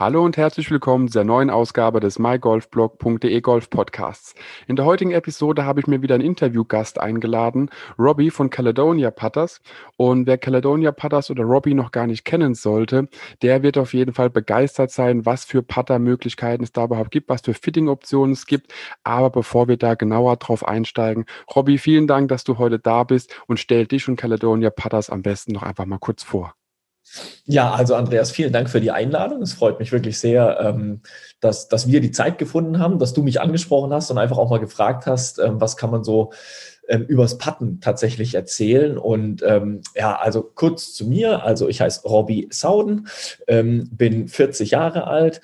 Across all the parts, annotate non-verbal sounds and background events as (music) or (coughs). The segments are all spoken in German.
Hallo und herzlich willkommen zur neuen Ausgabe des mygolfblog.de Golf Podcasts. In der heutigen Episode habe ich mir wieder einen Interviewgast eingeladen, Robbie von Caledonia Putters. Und wer Caledonia Putters oder Robbie noch gar nicht kennen sollte, der wird auf jeden Fall begeistert sein, was für Putter-Möglichkeiten es da überhaupt gibt, was für Fitting-Optionen es gibt. Aber bevor wir da genauer drauf einsteigen, Robbie, vielen Dank, dass du heute da bist und stell dich und Caledonia Putters am besten noch einfach mal kurz vor. Ja, also Andreas, vielen Dank für die Einladung. Es freut mich wirklich sehr, ähm, dass, dass wir die Zeit gefunden haben, dass du mich angesprochen hast und einfach auch mal gefragt hast, ähm, was kann man so ähm, übers Patten tatsächlich erzählen. Und ähm, ja, also kurz zu mir. Also ich heiße Robbie Sauden, ähm, bin 40 Jahre alt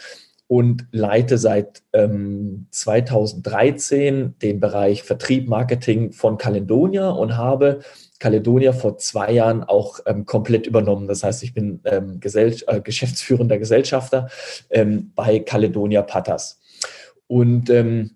und leite seit ähm, 2013 den Bereich Vertrieb, Marketing von Caledonia und habe Caledonia vor zwei Jahren auch ähm, komplett übernommen. Das heißt, ich bin ähm, Gesell äh, geschäftsführender Gesellschafter ähm, bei Caledonia Patas. Und ähm,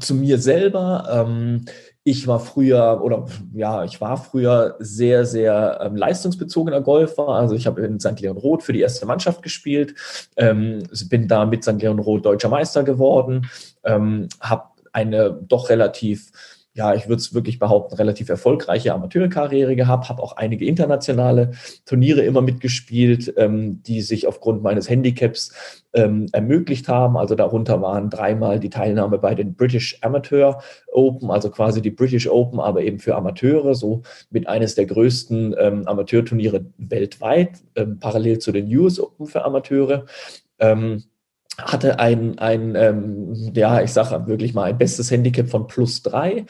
zu mir selber, ähm, ich war früher oder ja, ich war früher sehr, sehr ähm, leistungsbezogener Golfer. Also ich habe in St. Leon Roth für die erste Mannschaft gespielt, ähm, bin da mit St. Leon Roth deutscher Meister geworden, ähm, habe eine doch relativ ja, ich würde es wirklich behaupten, relativ erfolgreiche Amateurkarriere gehabt, habe auch einige internationale Turniere immer mitgespielt, ähm, die sich aufgrund meines Handicaps ähm, ermöglicht haben. Also darunter waren dreimal die Teilnahme bei den British Amateur Open, also quasi die British Open, aber eben für Amateure, so mit eines der größten ähm, Amateurturniere weltweit, ähm, parallel zu den US Open für Amateure. Ähm, hatte ein, ein ähm, ja, ich sage wirklich mal, ein bestes Handicap von plus drei,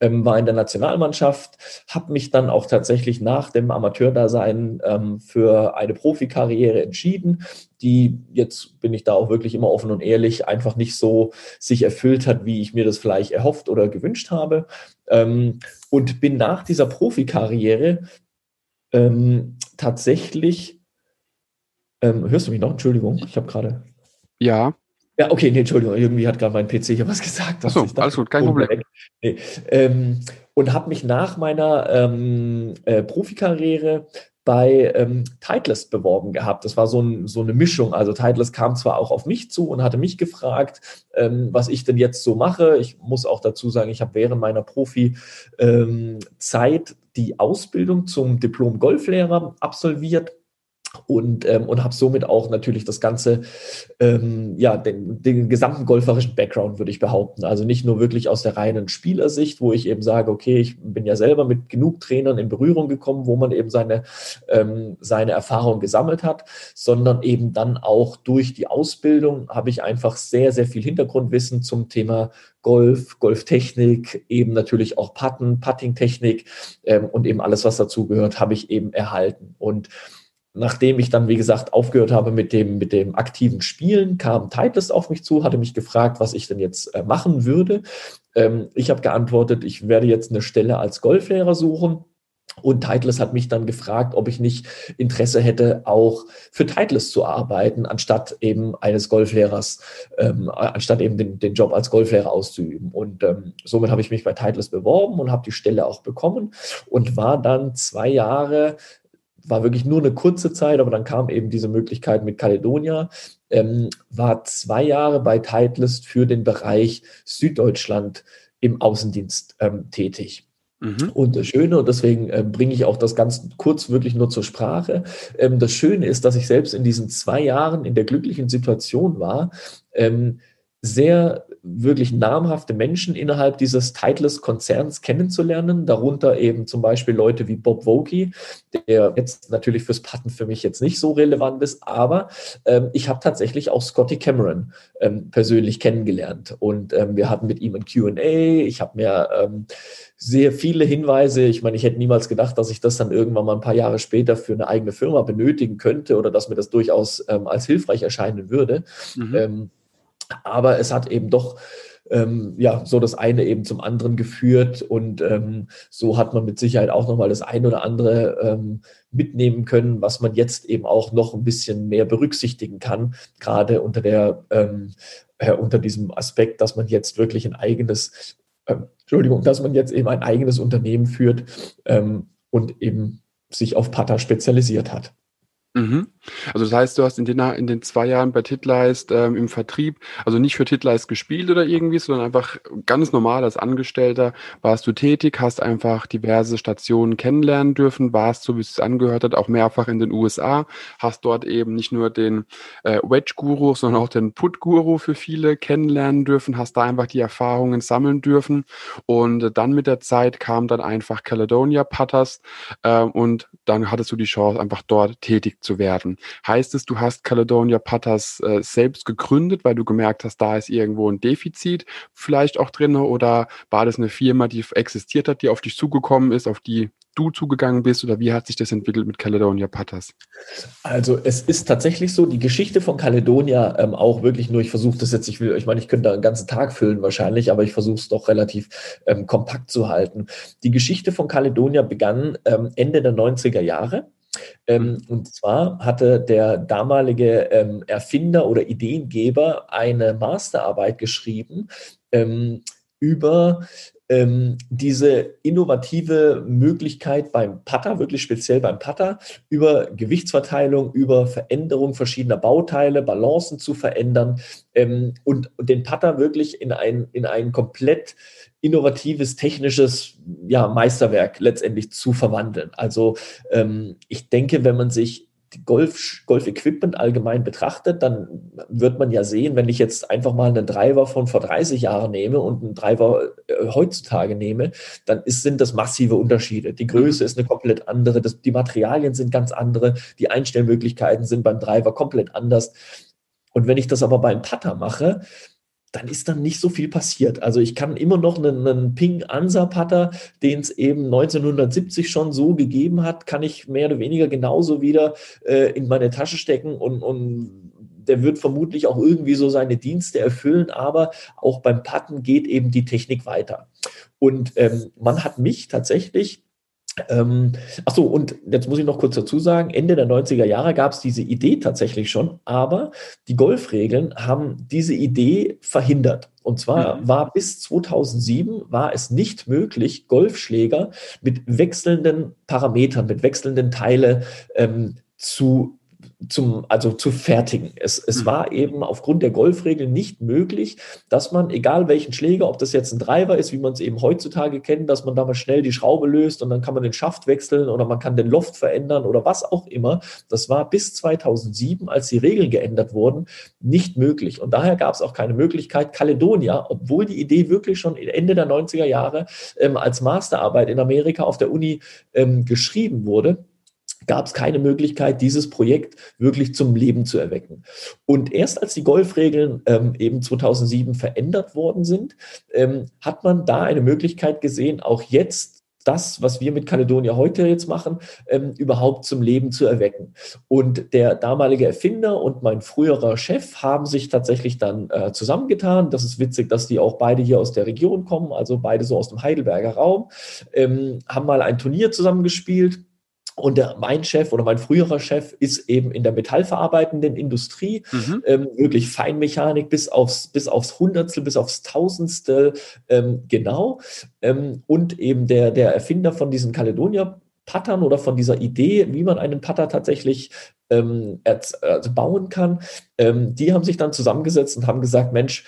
ähm, war in der Nationalmannschaft, habe mich dann auch tatsächlich nach dem Amateurdasein ähm, für eine Profikarriere entschieden, die jetzt bin ich da auch wirklich immer offen und ehrlich, einfach nicht so sich erfüllt hat, wie ich mir das vielleicht erhofft oder gewünscht habe. Ähm, und bin nach dieser Profikarriere ähm, tatsächlich, ähm, hörst du mich noch? Entschuldigung, ich habe gerade ja. Ja, okay, nee, Entschuldigung, irgendwie hat gerade mein PC hier was gesagt. Achso, alles gut, kein Problem. Nee. Ähm, und habe mich nach meiner ähm, äh, Profikarriere bei ähm, Titleist beworben gehabt. Das war so, ein, so eine Mischung. Also Titleist kam zwar auch auf mich zu und hatte mich gefragt, ähm, was ich denn jetzt so mache. Ich muss auch dazu sagen, ich habe während meiner Profi-Zeit ähm, die Ausbildung zum Diplom-Golflehrer absolviert und, ähm, und habe somit auch natürlich das ganze, ähm, ja, den, den gesamten golferischen Background, würde ich behaupten. Also nicht nur wirklich aus der reinen Spielersicht, wo ich eben sage, okay, ich bin ja selber mit genug Trainern in Berührung gekommen, wo man eben seine, ähm, seine Erfahrung gesammelt hat, sondern eben dann auch durch die Ausbildung habe ich einfach sehr, sehr viel Hintergrundwissen zum Thema Golf, Golftechnik, eben natürlich auch Putten, Puttingtechnik ähm, und eben alles, was dazugehört, habe ich eben erhalten. Und nachdem ich dann, wie gesagt, aufgehört habe mit dem, mit dem aktiven Spielen, kam Titleist auf mich zu, hatte mich gefragt, was ich denn jetzt äh, machen würde. Ähm, ich habe geantwortet, ich werde jetzt eine Stelle als Golflehrer suchen. Und Titleist hat mich dann gefragt, ob ich nicht Interesse hätte, auch für Titleist zu arbeiten, anstatt eben eines Golflehrers, ähm, anstatt eben den, den Job als Golflehrer auszuüben. Und ähm, somit habe ich mich bei Titleist beworben und habe die Stelle auch bekommen und war dann zwei Jahre war wirklich nur eine kurze Zeit, aber dann kam eben diese Möglichkeit mit Caledonia, ähm, war zwei Jahre bei Titleist für den Bereich Süddeutschland im Außendienst ähm, tätig. Mhm. Und das Schöne, und deswegen äh, bringe ich auch das ganz kurz wirklich nur zur Sprache, ähm, das Schöne ist, dass ich selbst in diesen zwei Jahren in der glücklichen Situation war, ähm, sehr wirklich namhafte Menschen innerhalb dieses Titleist-Konzerns kennenzulernen, darunter eben zum Beispiel Leute wie Bob Vokey, der jetzt natürlich fürs Patten für mich jetzt nicht so relevant ist, aber ähm, ich habe tatsächlich auch Scotty Cameron ähm, persönlich kennengelernt und ähm, wir hatten mit ihm ein Q&A, ich habe mir ähm, sehr viele Hinweise. Ich meine, ich hätte niemals gedacht, dass ich das dann irgendwann mal ein paar Jahre später für eine eigene Firma benötigen könnte oder dass mir das durchaus ähm, als hilfreich erscheinen würde. Mhm. Ähm, aber es hat eben doch ähm, ja, so das eine eben zum anderen geführt und ähm, so hat man mit Sicherheit auch nochmal das eine oder andere ähm, mitnehmen können, was man jetzt eben auch noch ein bisschen mehr berücksichtigen kann, gerade unter der, äh, unter diesem Aspekt, dass man jetzt wirklich ein eigenes äh, Entschuldigung, dass man jetzt eben ein eigenes Unternehmen führt ähm, und eben sich auf Putter spezialisiert hat. Mhm. Also das heißt, du hast in den, in den zwei Jahren bei Titleist ähm, im Vertrieb, also nicht für Titleist gespielt oder irgendwie, sondern einfach ganz normal als Angestellter warst du tätig, hast einfach diverse Stationen kennenlernen dürfen, warst, so wie es angehört hat, auch mehrfach in den USA, hast dort eben nicht nur den äh, Wedge-Guru, sondern auch den Put-Guru für viele kennenlernen dürfen, hast da einfach die Erfahrungen sammeln dürfen und äh, dann mit der Zeit kam dann einfach Caledonia Putters äh, und dann hattest du die Chance, einfach dort tätig zu werden. Heißt es, du hast Caledonia Putters äh, selbst gegründet, weil du gemerkt hast, da ist irgendwo ein Defizit vielleicht auch drin oder war das eine Firma, die existiert hat, die auf dich zugekommen ist, auf die du zugegangen bist oder wie hat sich das entwickelt mit Caledonia Putters? Also es ist tatsächlich so, die Geschichte von Caledonia ähm, auch wirklich nur, ich versuche das jetzt, ich will, ich meine, ich könnte da einen ganzen Tag füllen wahrscheinlich, aber ich versuche es doch relativ ähm, kompakt zu halten. Die Geschichte von Caledonia begann ähm, Ende der 90er Jahre. Ähm, und zwar hatte der damalige ähm, Erfinder oder Ideengeber eine Masterarbeit geschrieben ähm, über ähm, diese innovative Möglichkeit beim Putter, wirklich speziell beim Putter, über Gewichtsverteilung, über Veränderung verschiedener Bauteile, Balancen zu verändern ähm, und, und, den Putter wirklich in ein, in ein komplett innovatives, technisches ja, Meisterwerk letztendlich zu verwandeln. Also ähm, ich denke, wenn man sich Golf, Golf-Equipment allgemein betrachtet, dann wird man ja sehen, wenn ich jetzt einfach mal einen Driver von vor 30 Jahren nehme und einen Driver äh, heutzutage nehme, dann ist, sind das massive Unterschiede. Die Größe mhm. ist eine komplett andere, das, die Materialien sind ganz andere, die Einstellmöglichkeiten sind beim Driver komplett anders. Und wenn ich das aber beim Putter mache, dann ist dann nicht so viel passiert. Also ich kann immer noch einen, einen Ping Ansa Putter, den es eben 1970 schon so gegeben hat, kann ich mehr oder weniger genauso wieder äh, in meine Tasche stecken und, und der wird vermutlich auch irgendwie so seine Dienste erfüllen, aber auch beim Putten geht eben die Technik weiter. Und ähm, man hat mich tatsächlich ähm, ach so, und jetzt muss ich noch kurz dazu sagen, Ende der 90er Jahre gab es diese Idee tatsächlich schon, aber die Golfregeln haben diese Idee verhindert. Und zwar mhm. war bis 2007 war es nicht möglich, Golfschläger mit wechselnden Parametern, mit wechselnden Teile ähm, zu zum, also zu fertigen. Es, es mhm. war eben aufgrund der Golfregeln nicht möglich, dass man, egal welchen Schläger, ob das jetzt ein Driver ist, wie man es eben heutzutage kennt, dass man da mal schnell die Schraube löst und dann kann man den Schaft wechseln oder man kann den Loft verändern oder was auch immer. Das war bis 2007, als die Regeln geändert wurden, nicht möglich. Und daher gab es auch keine Möglichkeit, Caledonia, obwohl die Idee wirklich schon Ende der 90er Jahre ähm, als Masterarbeit in Amerika auf der Uni ähm, geschrieben wurde, gab es keine Möglichkeit, dieses Projekt wirklich zum Leben zu erwecken. Und erst als die Golfregeln ähm, eben 2007 verändert worden sind, ähm, hat man da eine Möglichkeit gesehen, auch jetzt das, was wir mit Caledonia heute jetzt machen, ähm, überhaupt zum Leben zu erwecken. Und der damalige Erfinder und mein früherer Chef haben sich tatsächlich dann äh, zusammengetan. Das ist witzig, dass die auch beide hier aus der Region kommen, also beide so aus dem Heidelberger Raum, ähm, haben mal ein Turnier zusammengespielt und der, mein Chef oder mein früherer Chef ist eben in der metallverarbeitenden Industrie, mhm. ähm, wirklich Feinmechanik bis aufs, bis aufs Hundertstel, bis aufs Tausendstel ähm, genau. Ähm, und eben der, der Erfinder von diesen Caledonia Pattern oder von dieser Idee, wie man einen Patter tatsächlich ähm, also bauen kann, ähm, die haben sich dann zusammengesetzt und haben gesagt, Mensch,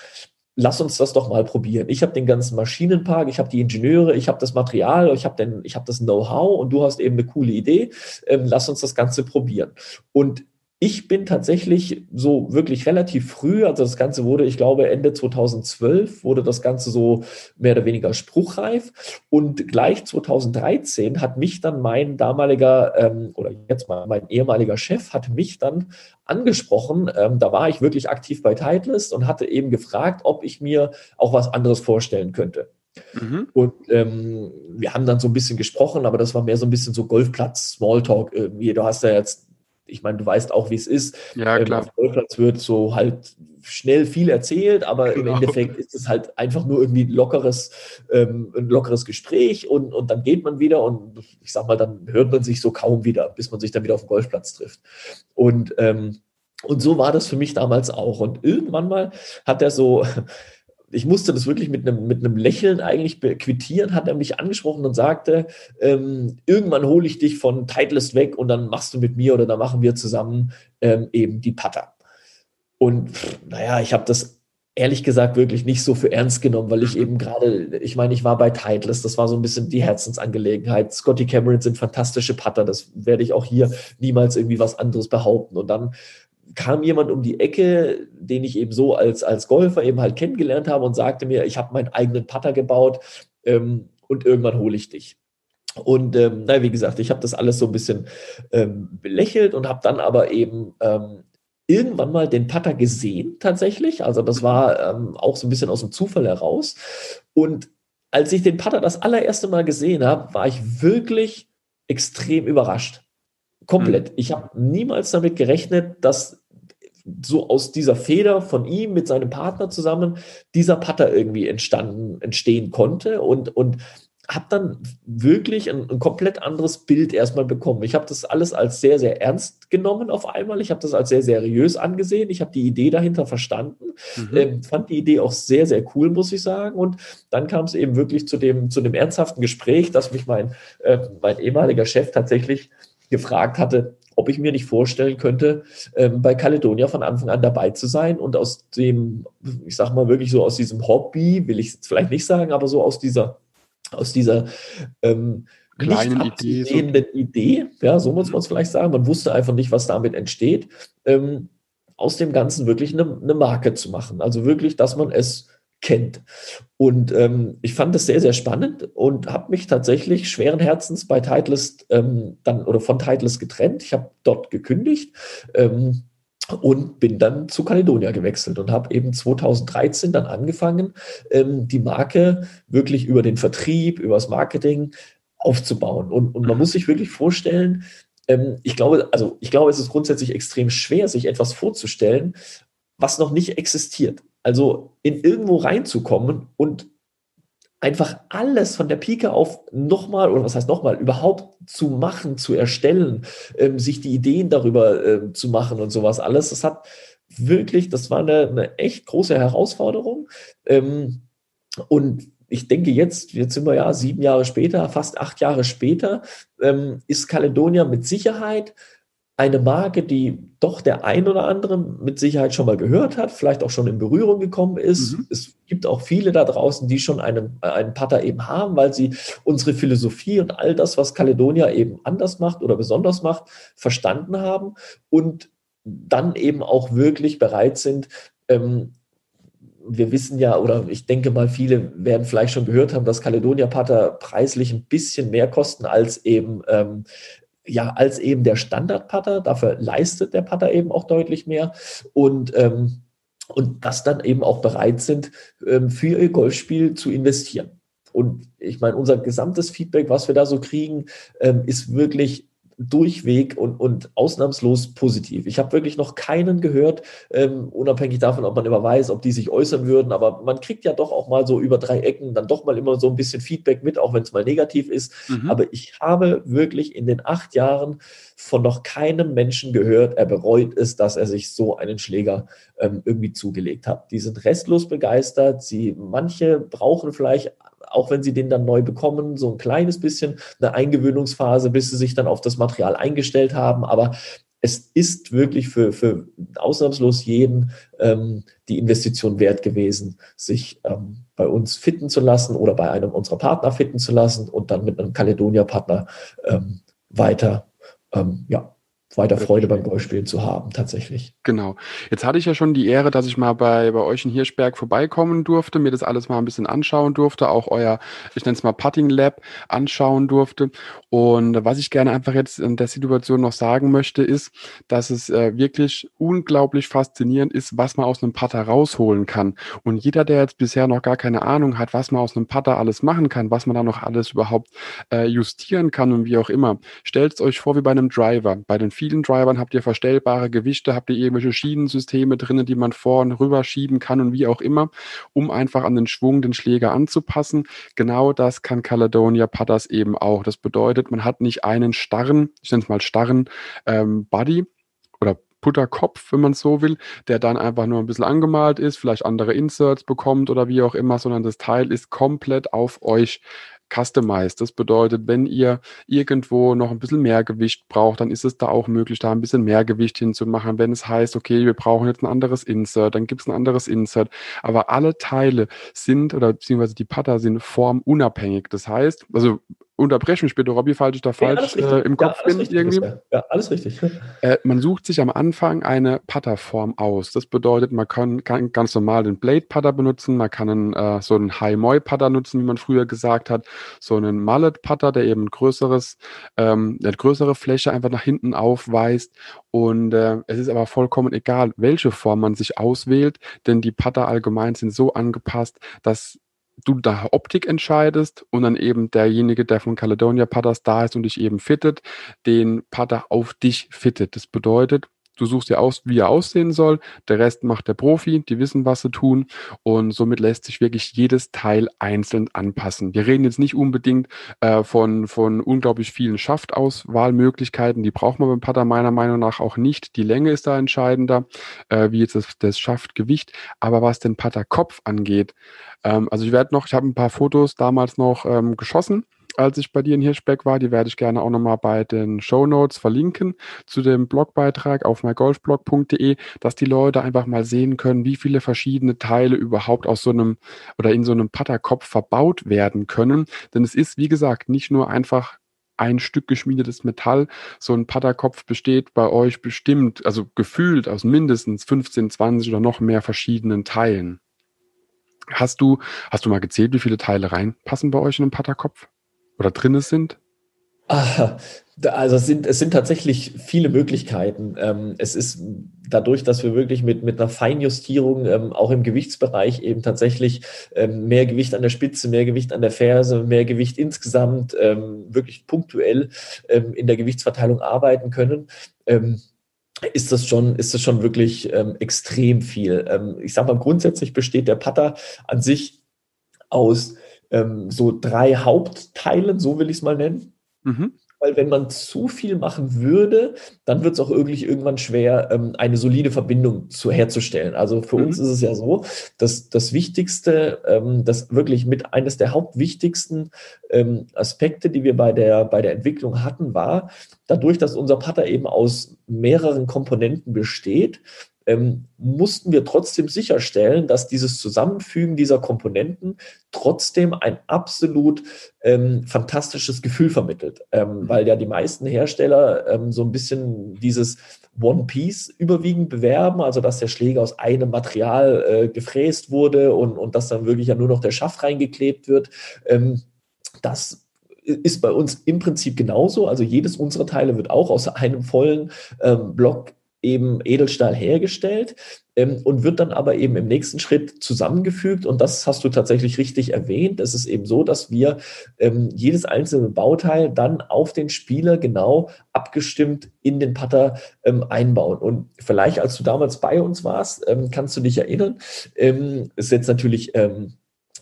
lass uns das doch mal probieren. Ich habe den ganzen Maschinenpark, ich habe die Ingenieure, ich habe das Material, ich habe hab das Know-how und du hast eben eine coole Idee. Ähm, lass uns das Ganze probieren. Und ich bin tatsächlich so wirklich relativ früh, also das Ganze wurde, ich glaube, Ende 2012 wurde das Ganze so mehr oder weniger spruchreif. Und gleich 2013 hat mich dann mein damaliger ähm, oder jetzt mal mein ehemaliger Chef hat mich dann angesprochen. Ähm, da war ich wirklich aktiv bei Titleist und hatte eben gefragt, ob ich mir auch was anderes vorstellen könnte. Mhm. Und ähm, wir haben dann so ein bisschen gesprochen, aber das war mehr so ein bisschen so Golfplatz, Smalltalk irgendwie. Du hast ja jetzt ich meine, du weißt auch, wie es ist. Ja, ähm, klar. Auf Golfplatz wird so halt schnell viel erzählt, aber genau. im Endeffekt ist es halt einfach nur irgendwie lockeres, ähm, ein lockeres Gespräch und, und dann geht man wieder und ich sag mal, dann hört man sich so kaum wieder, bis man sich dann wieder auf dem Golfplatz trifft. Und, ähm, und so war das für mich damals auch. Und irgendwann mal hat er so ich musste das wirklich mit einem, mit einem Lächeln eigentlich quittieren, hat er mich angesprochen und sagte, ähm, irgendwann hole ich dich von Titleist weg und dann machst du mit mir oder dann machen wir zusammen ähm, eben die Putter. Und naja, ich habe das ehrlich gesagt wirklich nicht so für ernst genommen, weil ich eben gerade, ich meine, ich war bei Titleist, das war so ein bisschen die Herzensangelegenheit. Scotty Cameron sind fantastische Putter, das werde ich auch hier niemals irgendwie was anderes behaupten. Und dann kam jemand um die Ecke, den ich eben so als, als Golfer eben halt kennengelernt habe und sagte mir, ich habe meinen eigenen Putter gebaut ähm, und irgendwann hole ich dich. Und ähm, na, wie gesagt, ich habe das alles so ein bisschen ähm, belächelt und habe dann aber eben ähm, irgendwann mal den Putter gesehen, tatsächlich. Also das war ähm, auch so ein bisschen aus dem Zufall heraus. Und als ich den Putter das allererste Mal gesehen habe, war ich wirklich extrem überrascht. Komplett. Mhm. Ich habe niemals damit gerechnet, dass so aus dieser Feder von ihm mit seinem Partner zusammen dieser Putter irgendwie entstanden, entstehen konnte. Und, und habe dann wirklich ein, ein, komplett anderes Bild erstmal bekommen. Ich habe das alles als sehr, sehr ernst genommen auf einmal. Ich habe das als sehr seriös angesehen. Ich habe die Idee dahinter verstanden. Mhm. Ähm, fand die Idee auch sehr, sehr cool, muss ich sagen. Und dann kam es eben wirklich zu dem, zu dem ernsthaften Gespräch, dass mich mein, äh, mein ehemaliger Chef tatsächlich gefragt hatte, ob ich mir nicht vorstellen könnte, ähm, bei Caledonia von Anfang an dabei zu sein und aus dem, ich sag mal wirklich so aus diesem Hobby, will ich jetzt vielleicht nicht sagen, aber so aus dieser aus dieser ähm, kleinen Idee, so. Idee, ja, so muss man es vielleicht sagen. Man wusste einfach nicht, was damit entsteht. Ähm, aus dem Ganzen wirklich eine, eine, Marke zu machen. Also wirklich, dass man es kennt. Und ähm, ich fand das sehr, sehr spannend und habe mich tatsächlich schweren Herzens bei Titleist ähm, dann oder von Titleist getrennt. Ich habe dort gekündigt. Ähm, und bin dann zu Caledonia gewechselt und habe eben 2013 dann angefangen, ähm, die Marke wirklich über den Vertrieb, über das Marketing aufzubauen. Und, und man muss sich wirklich vorstellen, ähm, ich glaube, also ich glaube, es ist grundsätzlich extrem schwer, sich etwas vorzustellen, was noch nicht existiert. Also in irgendwo reinzukommen und einfach alles von der Pike auf nochmal, oder was heißt nochmal, überhaupt zu machen, zu erstellen, ähm, sich die Ideen darüber äh, zu machen und sowas alles. Das hat wirklich, das war eine, eine echt große Herausforderung. Ähm, und ich denke jetzt, jetzt sind wir ja sieben Jahre später, fast acht Jahre später, ähm, ist Caledonia mit Sicherheit eine Marke, die doch der ein oder andere mit Sicherheit schon mal gehört hat, vielleicht auch schon in Berührung gekommen ist. Mhm. Es gibt auch viele da draußen, die schon einen, einen Putter eben haben, weil sie unsere Philosophie und all das, was Caledonia eben anders macht oder besonders macht, verstanden haben und dann eben auch wirklich bereit sind, ähm, wir wissen ja, oder ich denke mal, viele werden vielleicht schon gehört haben, dass Caledonia Putter preislich ein bisschen mehr kosten als eben ähm, ja, als eben der Standard-Putter. Dafür leistet der Putter eben auch deutlich mehr. Und ähm, und das dann eben auch bereit sind, ähm, für ihr Golfspiel zu investieren. Und ich meine, unser gesamtes Feedback, was wir da so kriegen, ähm, ist wirklich durchweg und, und ausnahmslos positiv. Ich habe wirklich noch keinen gehört, ähm, unabhängig davon, ob man immer weiß, ob die sich äußern würden, aber man kriegt ja doch auch mal so über drei Ecken dann doch mal immer so ein bisschen Feedback mit, auch wenn es mal negativ ist. Mhm. Aber ich habe wirklich in den acht Jahren von noch keinem Menschen gehört, er bereut es, dass er sich so einen Schläger ähm, irgendwie zugelegt hat. Die sind restlos begeistert. Sie, manche brauchen vielleicht auch wenn sie den dann neu bekommen, so ein kleines bisschen eine Eingewöhnungsphase, bis sie sich dann auf das Material eingestellt haben. Aber es ist wirklich für, für ausnahmslos jeden ähm, die Investition wert gewesen, sich ähm, bei uns fitten zu lassen oder bei einem unserer Partner fitten zu lassen und dann mit einem Caledonia-Partner ähm, weiter ähm, ja, weiter Freude beim Golfspielen zu haben, tatsächlich. Genau. Jetzt hatte ich ja schon die Ehre, dass ich mal bei, bei euch in Hirschberg vorbeikommen durfte, mir das alles mal ein bisschen anschauen durfte, auch euer, ich nenne es mal Putting Lab anschauen durfte. Und was ich gerne einfach jetzt in der Situation noch sagen möchte, ist, dass es äh, wirklich unglaublich faszinierend ist, was man aus einem Putter rausholen kann. Und jeder, der jetzt bisher noch gar keine Ahnung hat, was man aus einem Putter alles machen kann, was man da noch alles überhaupt äh, justieren kann und wie auch immer, stellt es euch vor wie bei einem Driver. Bei den vielen Drivern habt ihr verstellbare Gewichte, habt ihr irgendwelche Schienensysteme drinnen, die man vor rüber schieben kann und wie auch immer, um einfach an den Schwung den Schläger anzupassen. Genau das kann Caledonia Putters eben auch. Das bedeutet, man hat nicht einen starren, ich nenne es mal starren ähm, Body oder Putterkopf, wenn man so will, der dann einfach nur ein bisschen angemalt ist, vielleicht andere Inserts bekommt oder wie auch immer, sondern das Teil ist komplett auf euch customized. Das bedeutet, wenn ihr irgendwo noch ein bisschen mehr Gewicht braucht, dann ist es da auch möglich, da ein bisschen mehr Gewicht hinzumachen. Wenn es heißt, okay, wir brauchen jetzt ein anderes Insert, dann gibt es ein anderes Insert. Aber alle Teile sind oder beziehungsweise die Putter sind formunabhängig. Das heißt, also unterbreche mich bitte, Robby, falls ich da falsch äh, im Kopf ja, bin. Irgendwie. Ja, alles richtig. (laughs) Äh, man sucht sich am Anfang eine Putterform aus. Das bedeutet, man kann, kann ganz normal den Blade-Putter benutzen, man kann einen, äh, so einen High-Moy-Putter nutzen, wie man früher gesagt hat, so einen Mallet-Putter, der eben ein größeres, ähm, eine größere Fläche einfach nach hinten aufweist. Und äh, es ist aber vollkommen egal, welche Form man sich auswählt, denn die Putter allgemein sind so angepasst, dass du da Optik entscheidest und dann eben derjenige, der von Caledonia Putters da ist und dich eben fittet, den Putter auf dich fittet. Das bedeutet, Du suchst dir aus, wie er aussehen soll. Der Rest macht der Profi. Die wissen, was sie tun. Und somit lässt sich wirklich jedes Teil einzeln anpassen. Wir reden jetzt nicht unbedingt äh, von, von unglaublich vielen Schaftauswahlmöglichkeiten. Die braucht man beim Putter meiner Meinung nach auch nicht. Die Länge ist da entscheidender, äh, wie jetzt das, das Schaftgewicht. Aber was den Putterkopf angeht, ähm, also ich werde noch, ich habe ein paar Fotos damals noch ähm, geschossen als ich bei dir in Hirschbeck war. Die werde ich gerne auch nochmal bei den Show Notes verlinken zu dem Blogbeitrag auf mygolfblog.de, dass die Leute einfach mal sehen können, wie viele verschiedene Teile überhaupt aus so einem oder in so einem Putterkopf verbaut werden können. Denn es ist, wie gesagt, nicht nur einfach ein Stück geschmiedetes Metall. So ein Putterkopf besteht bei euch bestimmt, also gefühlt aus mindestens 15, 20 oder noch mehr verschiedenen Teilen. Hast du, hast du mal gezählt, wie viele Teile reinpassen bei euch in einen Putterkopf? Oder drin sind? Ah, also es sind, es sind tatsächlich viele Möglichkeiten. Ähm, es ist dadurch, dass wir wirklich mit, mit einer Feinjustierung ähm, auch im Gewichtsbereich eben tatsächlich ähm, mehr Gewicht an der Spitze, mehr Gewicht an der Ferse, mehr Gewicht insgesamt wirklich punktuell in der Gewichtsverteilung arbeiten können ist das schon, ist das schon wirklich ähm, extrem viel. Ähm, ich sage mal, grundsätzlich besteht der Putter an sich aus ähm, so drei Hauptteilen, so will ich es mal nennen. Mhm. Weil wenn man zu viel machen würde, dann wird es auch irgendwie irgendwann schwer, ähm, eine solide Verbindung zu herzustellen. Also für mhm. uns ist es ja so, dass das Wichtigste, ähm, das wirklich mit eines der hauptwichtigsten ähm, Aspekte, die wir bei der, bei der Entwicklung hatten, war, dadurch, dass unser Putter eben aus mehreren Komponenten besteht, ähm, mussten wir trotzdem sicherstellen, dass dieses Zusammenfügen dieser Komponenten trotzdem ein absolut ähm, fantastisches Gefühl vermittelt, ähm, mhm. weil ja die meisten Hersteller ähm, so ein bisschen dieses One Piece überwiegend bewerben, also dass der Schläger aus einem Material äh, gefräst wurde und, und dass dann wirklich ja nur noch der Schaft reingeklebt wird. Ähm, das ist bei uns im Prinzip genauso. Also jedes unserer Teile wird auch aus einem vollen ähm, Block eben Edelstahl hergestellt ähm, und wird dann aber eben im nächsten Schritt zusammengefügt. Und das hast du tatsächlich richtig erwähnt. Es ist eben so, dass wir ähm, jedes einzelne Bauteil dann auf den Spieler genau abgestimmt in den Putter ähm, einbauen. Und vielleicht, als du damals bei uns warst, ähm, kannst du dich erinnern, ähm, ist jetzt natürlich ähm,